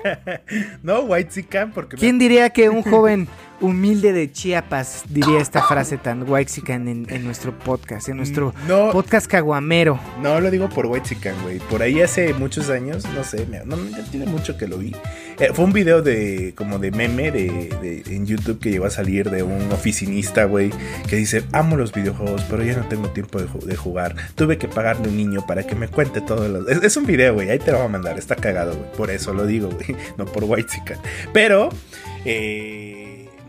No, White porque... me- ¿Quién diría que un joven, humilde de Chiapas, diría esta frase tan waxican en, en nuestro podcast, en nuestro No. podcast caguamero. No lo digo por Chicken, güey. Por ahí hace muchos años, no sé, me- no, ya tiene mucho que lo vi. Eh, fue un video de como de meme de, de- en YouTube que llegó a salir de un oficinista, güey, que dice, amo los videojuegos, pero ya no tengo tiempo de, ju- de jugar. Tuve que pagarle un niño para que me cuente todo. Lo... Es, es un video, güey, ahí te lo voy a mandar. Está cagado, güey. Por eso lo digo, güey. No por Chicken. Pero, eh,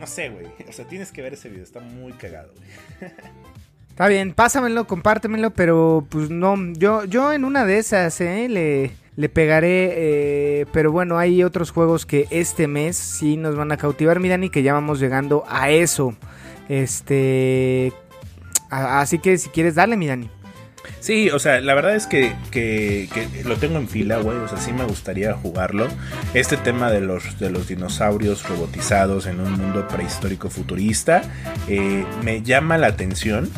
no sé, güey. O sea, tienes que ver ese video. Está muy cagado, güey. Está bien, pásamelo, compártemelo, pero pues no, yo, yo en una de esas, ¿eh? Le, le pegaré, eh, pero bueno, hay otros juegos que este mes sí nos van a cautivar, mi Dani, que ya vamos llegando a eso. Este... así que si quieres, dale, mi Dani. Sí, o sea, la verdad es que, que- lo tengo en fila, güey. O sea, sí me gustaría jugarlo. Este tema de los, de los dinosaurios robotizados en un mundo prehistórico futurista eh, me llama la atención.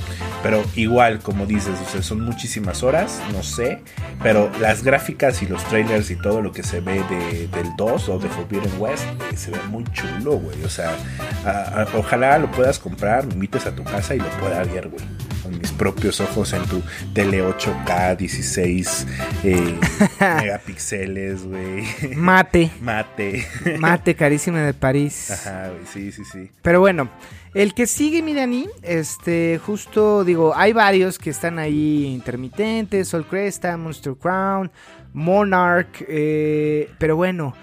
Pero igual, como dices, o sea, son muchísimas horas, no sé. Pero las gráficas y los trailers y todo lo que se ve de- del 2 o de Forbidden West eh, se ve muy chulo, güey. O sea, ojalá lo puedas comprar, me invites a tu casa y lo pueda ver, güey con mis propios ojos en tu tele 8K 16 eh, megapíxeles, güey. Mate, Mate. mate carísima de París. Ajá, güey, sí, sí, sí. Pero bueno, el que sigue, mi Dani, este, justo digo, hay varios que están ahí intermitentes, Sol Cresta, Monster Crown, Monarch, eh, pero bueno,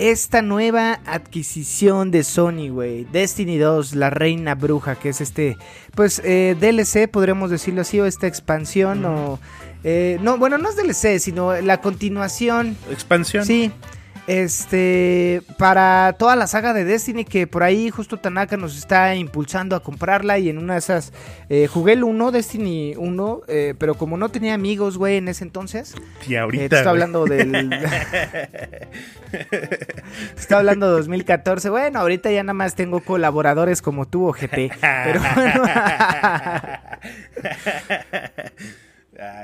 esta nueva adquisición de Sony, güey, Destiny 2, la reina bruja, que es este, pues, eh, DLC, podríamos decirlo así, o esta expansión, o... eh, no, bueno, no es DLC, sino la continuación Expansión. Sí. Este, para toda la saga de Destiny, que por ahí justo Tanaka nos está impulsando a comprarla y en una de esas, eh, jugué el 1, Destiny 1, eh, pero como no tenía amigos, güey, en ese entonces, Y eh, ahorita. te está hablando del... te está hablando de 2014, bueno, ahorita ya nada más tengo colaboradores como tú, ojete, pero bueno...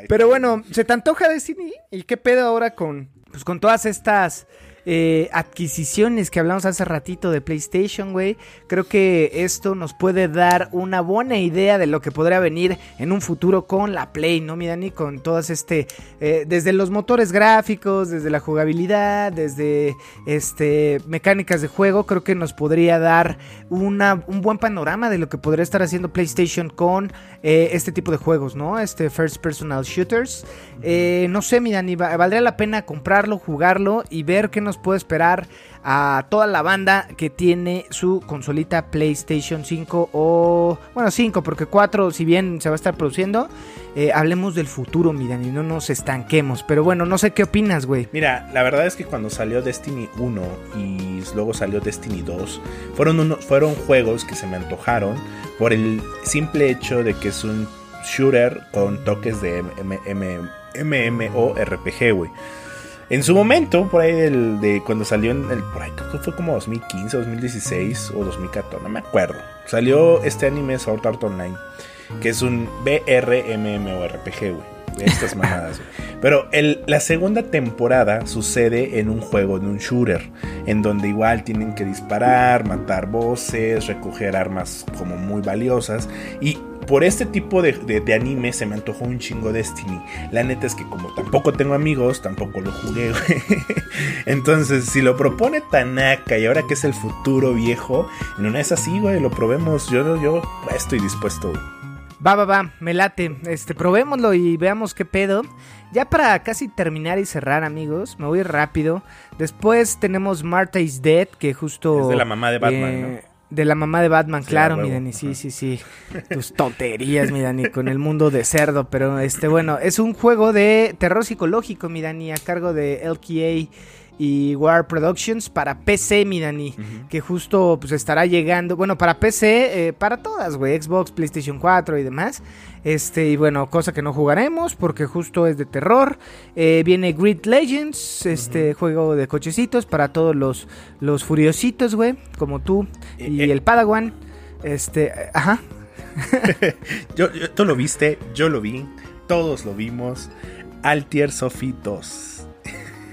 Pero bueno, ¿se te antoja Destiny? ¿Y qué pedo ahora con, pues, con todas estas eh, adquisiciones que hablamos hace ratito de PlayStation, güey? Creo que esto nos puede dar una buena idea de lo que podría venir en un futuro con la Play, ¿no, mi Dani? Con todas este, eh, desde los motores gráficos, desde la jugabilidad, desde este mecánicas de juego, creo que nos podría dar una, un buen panorama de lo que podría estar haciendo PlayStation con eh, este tipo de juegos, ¿no? Este first personal shooters. No sé, mi Dani, va- valdría la pena comprarlo, jugarlo y ver qué nos puede esperar a toda la banda que tiene su consolita PlayStation 5 o bueno 5 porque 4 si bien se va a estar produciendo eh, hablemos del futuro mi Dani no nos estanquemos pero bueno no sé qué opinas güey Mira, la verdad es que cuando salió Destiny 1 y luego salió Destiny 2, fueron, uno- fueron juegos que se me antojaron por el simple hecho de que es un shooter con toques de MMORPG, güey. En su momento, por ahí del- de cuando salió en el, por ahí creo que fue como 2015, 2016 o 2014, no me acuerdo. Salió este anime Sword Art Online, que es un BRMMORPG, güey. Estas mamadas, güey. Pero el- la segunda temporada sucede en un juego, en un shooter, en donde igual tienen que disparar, matar voces, recoger armas como muy valiosas. Y por este tipo de, de- de anime se me antojó un chingo Destiny. La neta es que como tampoco tengo amigos, tampoco lo jugué, güey. Entonces, si lo propone Tanaka y ahora que es el futuro viejo, en una es así, güey, lo probemos. Yo, yo estoy dispuesto. güey. Va, va, va, me late. Este, probémoslo y veamos qué pedo. Ya para casi terminar y cerrar, amigos, me voy rápido. Después tenemos Martha is Dead, que justo. Es de la mamá de Batman, eh, De la mamá de Batman, Sí, claro, a mi huevo, Dani, sí, sí, sí. Tus tonterías, mi Dani, con el mundo de cerdo. Pero este, bueno, es un juego de terror psicológico, mi Dani, a cargo de LKA y War Productions para PC, mi Dani, que justo pues estará llegando, bueno, para PC, eh, para todas, güey, Xbox, PlayStation 4 y demás. Este, y bueno, cosa que no jugaremos porque justo es de terror. Eh, viene Grid Legends, este juego de cochecitos para todos los, los furiositos, güey, como tú y Eh, eh. el Padawan. Este, ajá. Yo, yo- tú lo viste, yo lo vi, todos lo vimos. Altier Sophie 2.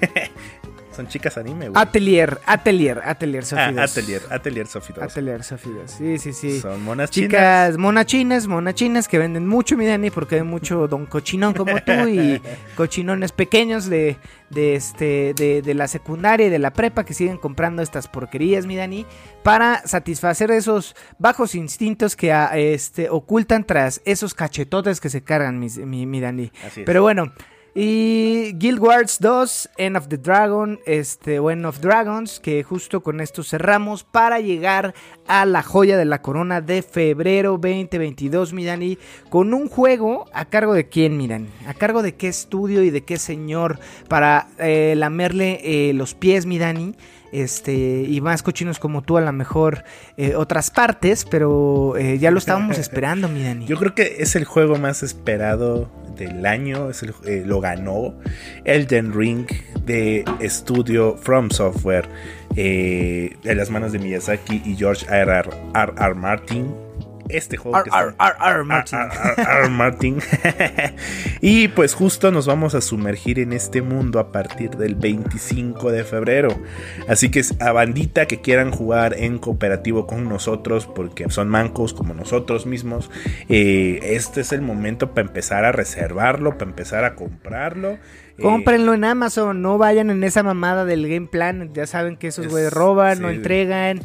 Son chicas anime, güey. Atelier, Atelier, Atelier Ah, 2. Atelier, Atelier 2. Atelier 2. Sí, sí, sí. Son monas Chicas chinas. monachinas, monachinas que venden mucho, mi Dani, porque hay mucho don cochinón como tú y cochinones pequeños de, de, este, de, de la secundaria y de la prepa que siguen comprando estas porquerías, mi Dani, para satisfacer esos bajos instintos que ah, este, ocultan tras esos cachetotes que se cargan, mis- mi, mi Dani. Así es. Pero bueno. Y Guild Wars 2, End of the Dragon, este, o End of Dragons, que justo con esto cerramos para llegar a la joya de la corona de febrero 2022, mi Dani, con un juego a cargo de quién, miran, a cargo de qué estudio y de qué señor para eh, lamerle eh, los pies, mi Dani. Este, y más cochinos como tú, a lo mejor eh, otras partes, pero eh, ya lo estábamos esperando, mi Dani. Yo creo que es el juego más esperado del año. Es el- eh, lo ganó Elden Ring de estudio From Software. de las manos de Miyazaki y George R. R. R. R. Martin. Este juego Ar, que ar, ar, ar, Martin. Ar, ar, ar, ar, Martin. y pues justo nos vamos a sumergir en este mundo a partir del 25 de febrero. Así que a bandita que quieran jugar en cooperativo con nosotros, porque son mancos como nosotros mismos, eh, este es el momento para empezar a reservarlo, para empezar a comprarlo. Eh, Cómprenlo en Amazon, no vayan en esa mamada del game plan. Ya saben que esos Es- güeyes roban, no entregan.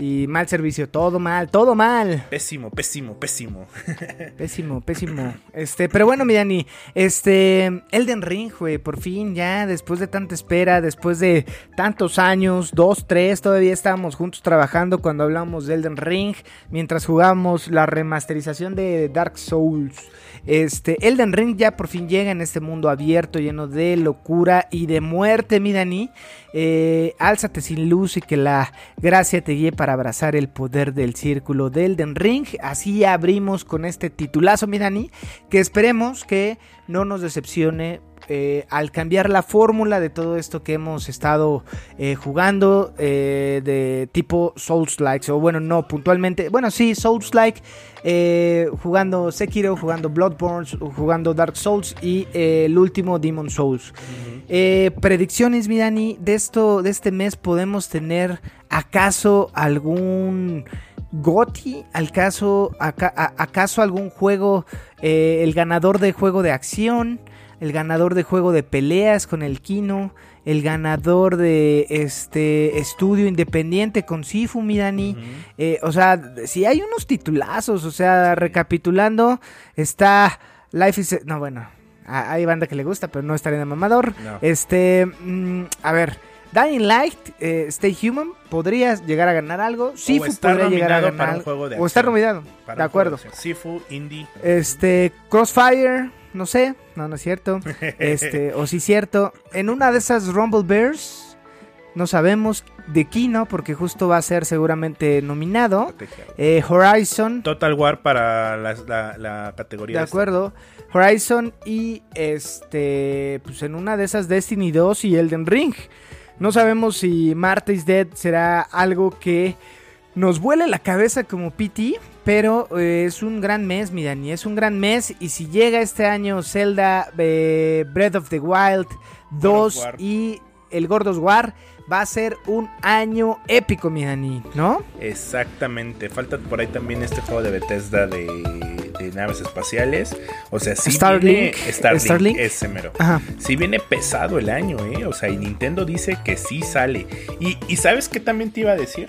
Y mal servicio, todo mal, todo mal. Pésimo, pésimo, pésimo. Pésimo, pésimo. Este, pero bueno, mi Dani, este, Elden Ring, güey, por fin, ya, después de tanta espera, después de tantos años, dos, tres, todavía estábamos juntos trabajando cuando hablamos de Elden Ring, mientras jugábamos la remasterización de Dark Souls. Este, Elden Ring ya por fin llega en este mundo abierto, lleno de locura y de muerte, mi Dani. Eh, álzate sin luz y que la gracia te guíe para abrazar el poder del círculo de Elden Ring. Así abrimos con este titulazo, mi Dani, que esperemos que no nos decepcione. Eh, al cambiar la fórmula de todo esto que hemos estado eh, jugando eh, de tipo Souls-like, o bueno, no puntualmente, bueno, sí, Souls-like, eh, jugando Sekiro, jugando Bloodborne, jugando Dark Souls y el último Demon Souls. Predicciones, mi Dani, de esto, de este mes podemos tener acaso algún Goti, ¿Acaso, aca- a- acaso algún juego, eh, el ganador de juego de acción, el ganador de juego de peleas con el Kino, el ganador de este estudio independiente con Sifu, mi Dani. Eh, o sea, si hay unos titulazos, o sea, recapitulando, está Life is... No, bueno, hay banda que le gusta, pero no estaría de mamador. No. Este, mm, a ver, Dying Light, eh, Stay Human, podría llegar a ganar algo. Sifu podría llegar a ganar para un juego de O estar nominado, de acuerdo. Sifu, Indie. Este, Crossfire, no sé, no, no es cierto. Este, o sí cierto. En una de esas Rumble Bears, no sabemos de Kino, porque justo va a ser seguramente nominado. Eh, Horizon, Total War para la, la- la categoría. de esta. acuerdo. Horizon y este, pues en una de esas Destiny 2 y Elden Ring. No sabemos si Marta is Dead será algo que nos vuele la cabeza como PT, pero eh, es un gran mes, mi Dani, es un gran mes. Y si llega este año Zelda eh, Breath of the Wild 2 War. y el Gordos War, va a ser un año épico, mi Dani, ¿no? Exactamente. Falta por ahí también este juego de Bethesda de, de naves espaciales. O sea, sí Starlink. viene Starlink, Starlink. ese mero. Ajá. Sí viene pesado el año, ¿eh? O sea, y Nintendo dice que sí sale. Y, y ¿sabes qué también te iba a decir?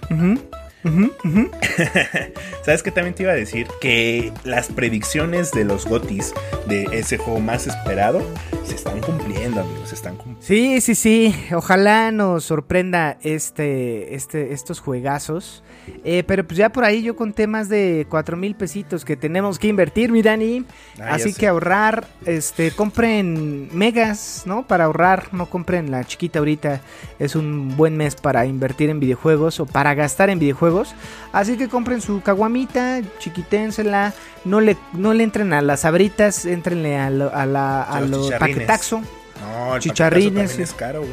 ¿Sabes qué también te iba a decir? Que las predicciones de los GOTIS de ese juego más esperado se están cumpliendo, amigos. Se están cumpliendo. Sí, sí, sí. Ojalá nos sorprenda este, este, estos juegazos. Eh, pero pues ya por ahí yo conté más de cuatro mil pesitos que tenemos que invertir, mi Dani. Ah, Así que ahorrar, este, compren megas, ¿no? Para ahorrar, no compren la chiquita ahorita. Es un buen mes para invertir en videojuegos o para gastar en videojuegos. Así que compren su caguamita, chiquiténsela. No le, no le entren a las abritas, entrenle a, lo- a la, a Los paquetaxo. No, el Chicharrines, también es caro, güey.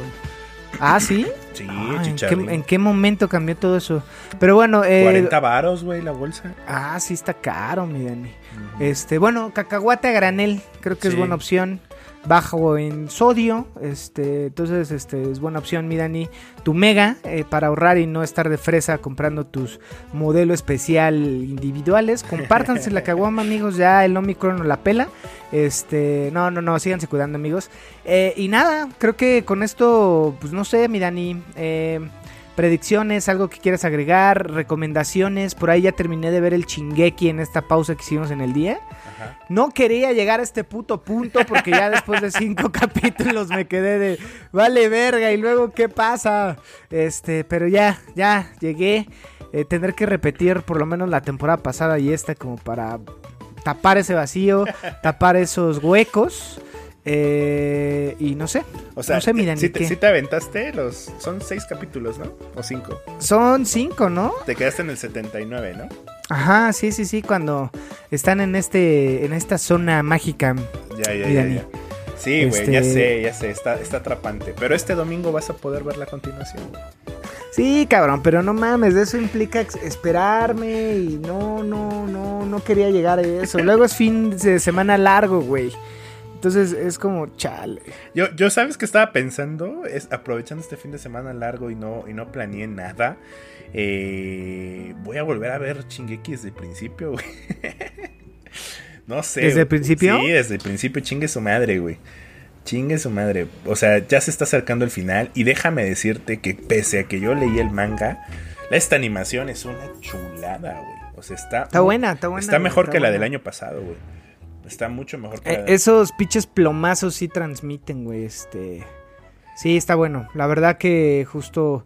Ah, sí. Sí, Ah, ¿en, qué, chicharrín. en qué momento cambió todo eso? Pero bueno, eh, 40 varos, güey, la bolsa. ah, sí está caro, mi Dani. Este, bueno, cacahuate a granel, creo que es buena opción. Bajo en sodio. Este, entonces, este es buena opción, mi Dani. Tu Mega eh, para ahorrar y no estar de fresa comprando tus modelo especial individuales. Compártanse la caguama, amigos. Ya el Omicron no la pela. Este, no, no, no, síganse cuidando, amigos. Eh, y nada, creo que con esto, pues no sé, mi Dani. Eh, predicciones, algo que quieras agregar, recomendaciones. Por ahí ya terminé de ver el chingueki en esta pausa que hicimos en el día. No quería llegar a este puto punto porque ya después de cinco capítulos me quedé de vale verga y luego qué pasa. Este, pero ya, ya llegué. Eh, tener que repetir por lo menos la temporada pasada y esta como para tapar ese vacío, tapar esos huecos. Eh, y no sé. O sea, no sé, miren. si, te, si te aventaste los. Son seis capítulos, ¿no? O cinco. Son cinco, ¿no? Te quedaste en el 79, ¿no? Ajá, sí, sí, sí. Cuando están en este. en esta zona mágica. Ya, ya, ya. Ya. Sí, güey, ya Este- sé, ya sé. Está, está atrapante. Pero este domingo vas a poder ver la continuación, güey. Sí, cabrón, pero no mames, eso implica esperarme y no, no, no, no quería llegar a eso. Luego es fin de semana largo, güey. Entonces es como, chale. Yo, yo sabes que estaba pensando, es aprovechando este fin de semana largo y no, y no planeé nada. eh, voy a volver a ver Chingeki desde el principio, güey. no sé. ¿Desde el principio? Sí, desde el principio, chingue su madre, güey. Chingue su madre. O sea, ya se está acercando el final. Y déjame decirte que pese a que yo leí el manga, esta animación es una chulada, güey. O sea, está. Está buena, está buena. Está mejor está que la del año pasado, güey. Está mucho mejor que Eh, esos pinches plomazos sí transmiten, güey. Este. Sí, está bueno. La verdad que justo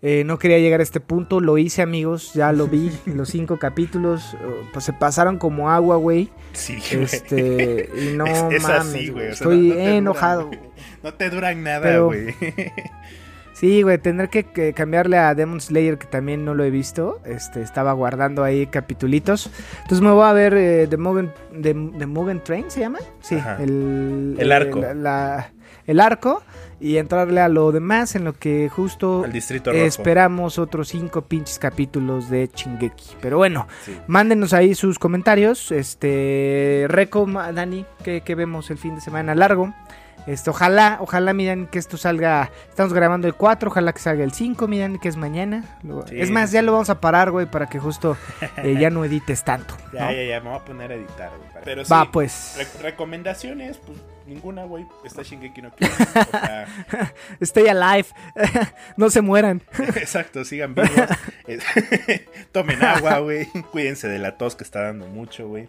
eh, no quería llegar a este punto. Lo hice, amigos. Ya lo vi. los cinco capítulos. eh, Pues se pasaron como agua, güey. Sí, güey. Este. Y no es, es mames. así, güey. güey. o sea, Estoy no- no te duran, enojado. no te duran nada, güey. Sí, güey, tendré que, que cambiarle a Demon Slayer, que también no lo he visto. Este, estaba guardando ahí capitulitos. Entonces me voy a ver eh, The, Mugen, The, The Mugen Train, ¿se llama? Sí, el, El arco. la- la- el arco. Y entrarle a lo demás, en lo que justo Al distrito rojo. esperamos otros cinco pinches capítulos de Chingeki. Pero bueno, Sí. mándenos ahí sus comentarios. Este, Reco, Dani, que, vemos el fin de semana largo. Este, ojalá, ojalá, miren que esto salga. Estamos grabando el 4, ojalá que salga el 5, miren que es mañana. Lo- Sí, es más, ya lo vamos a parar, güey, para que justo eh, ya no edites tanto. Ya, ¿no? ya, ya, me voy a poner a editar, güey. Pero Va, sí, pues. re- recomendaciones, pues ninguna, güey. Está Shingeki no Kyojin. Sea, Stay alive. no se mueran. exacto, sigan vivos. Eh, Tomen agua, güey. Cuídense de la tos que está dando mucho, güey.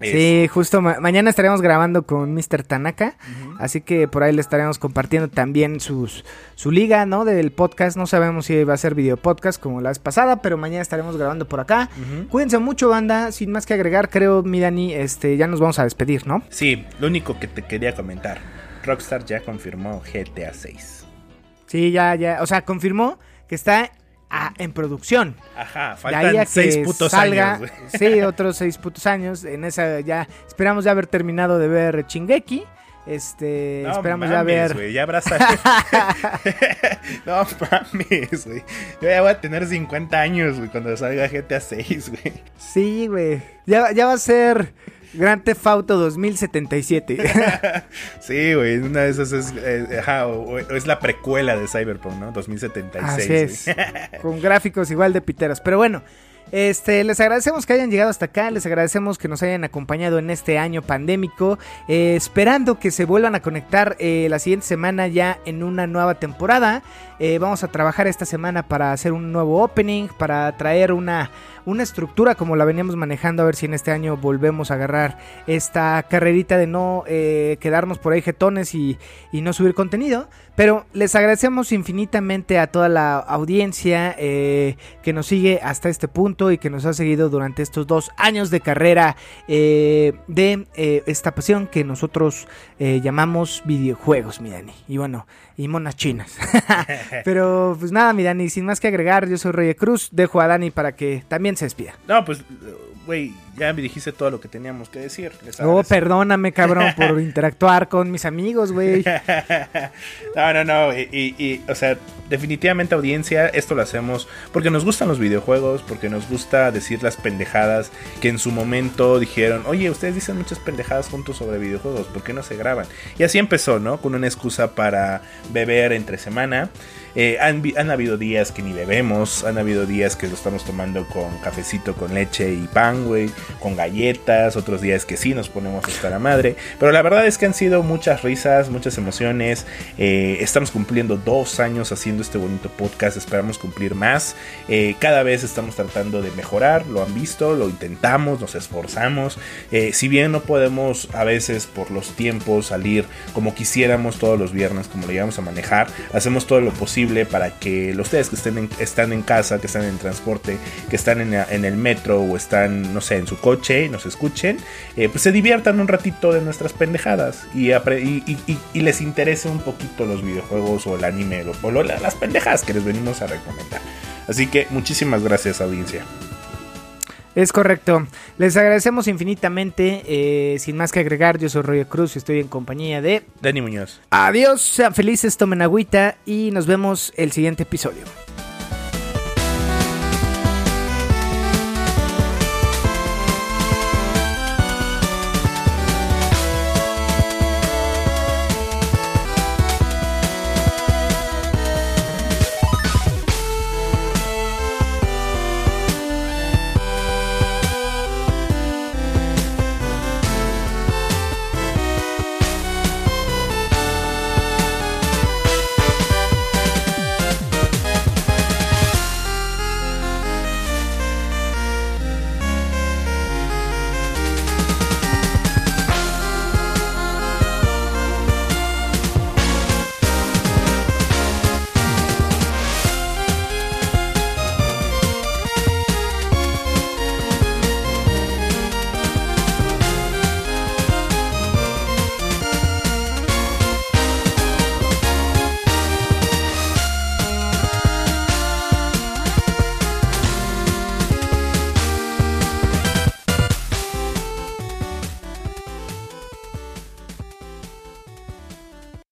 Sí, justo ma- mañana estaremos grabando con Mr. Tanaka. Así que por ahí le estaremos compartiendo también sus, su liga, ¿no? Del podcast. No sabemos si va a ser video podcast como la vez pasada, pero mañana estaremos grabando por acá. Cuídense mucho, banda. Sin más que agregar, creo, mi Dani, este, ya nos vamos a despedir, ¿no? Sí, lo único que te quería comentar. Rockstar ya confirmó GTA 6. Sí, ya, ya. O sea, confirmó que está en producción. Ajá, De ahí faltan que seis putos salga, años. Sí, otros seis putos años. En esa ya esperamos ya haber terminado de ver Chingeki. Este, No esperamos ya ver. güey, ya habrá no mames, güey. Yo ya voy a tener 50 años, güey, cuando salga GTA 6, güey. Sí, güey. Ya, ya va a ser Grand Theft Auto 2077. Sí, güey, una de esas es, eh, ajá, o- o es la precuela de Cyberpunk, ¿no? 2076. Así es. Con gráficos igual de piteros. Pero bueno. Este, les agradecemos que hayan llegado hasta acá, les agradecemos que nos hayan acompañado en este año pandémico, eh, esperando que se vuelvan a conectar eh, la siguiente semana ya en una nueva temporada. Eh, vamos a trabajar esta semana para hacer un nuevo opening, para traer una, una estructura como la veníamos manejando, a ver si en este año volvemos a agarrar esta carrerita de no eh, quedarnos por ahí jetones y, y no subir contenido. Pero les agradecemos infinitamente a toda la audiencia eh, que nos sigue hasta este punto y que nos ha seguido durante estos dos años de carrera eh, de esta pasión que nosotros llamamos videojuegos, mi Dani. Y bueno, y monas chinas. Pero pues nada, mi Dani, sin más que agregar, yo soy Roger Cruz, dejo a Dani para que también No, pues, güey, ya me dijiste todo lo que teníamos que decir. Oh, agradezco. perdóname, cabrón, por interactuar con mis amigos, güey. no, no, no. Y, y- y, o sea, definitivamente audiencia, esto lo hacemos porque nos gustan los videojuegos, porque nos gusta decir las pendejadas que en su momento dijeron, oye, ustedes dicen muchas pendejadas juntos sobre videojuegos, ¿por qué no se graban? Y así empezó, ¿no? Con una excusa para beber entre semana. Eh, han habido días que ni bebemos, han habido días que lo estamos tomando con cafecito con leche y pan, güey, con galletas, otros días que sí nos ponemos hasta la madre. Pero la verdad es que han sido muchas risas, muchas emociones. Eh, estamos cumpliendo dos años haciendo este bonito podcast, esperamos cumplir más. Eh, cada vez estamos tratando de mejorar, lo han visto, lo intentamos, nos esforzamos. Eh, si bien no podemos a veces por los tiempos salir como quisiéramos todos los viernes, como lo llevamos a manejar, hacemos todo lo posible para que los ustedes que estén en, están en casa, que están en transporte, que están en, en el metro o están, no sé, en su coche, nos escuchen, eh, pues se diviertan un ratito de nuestras pendejadas y, apre- y, y- y- y les interese un poquito los videojuegos o el anime o, o lo- las pendejadas que les venimos a recomendar. Así que muchísimas gracias audiencia. Es correcto. Les agradecemos infinitamente. eh, sin más que agregar, yo soy Roger Cruz y estoy en compañía de... Dani Muñoz. Adiós, sean felices, tomen agüita y nos vemos el siguiente episodio.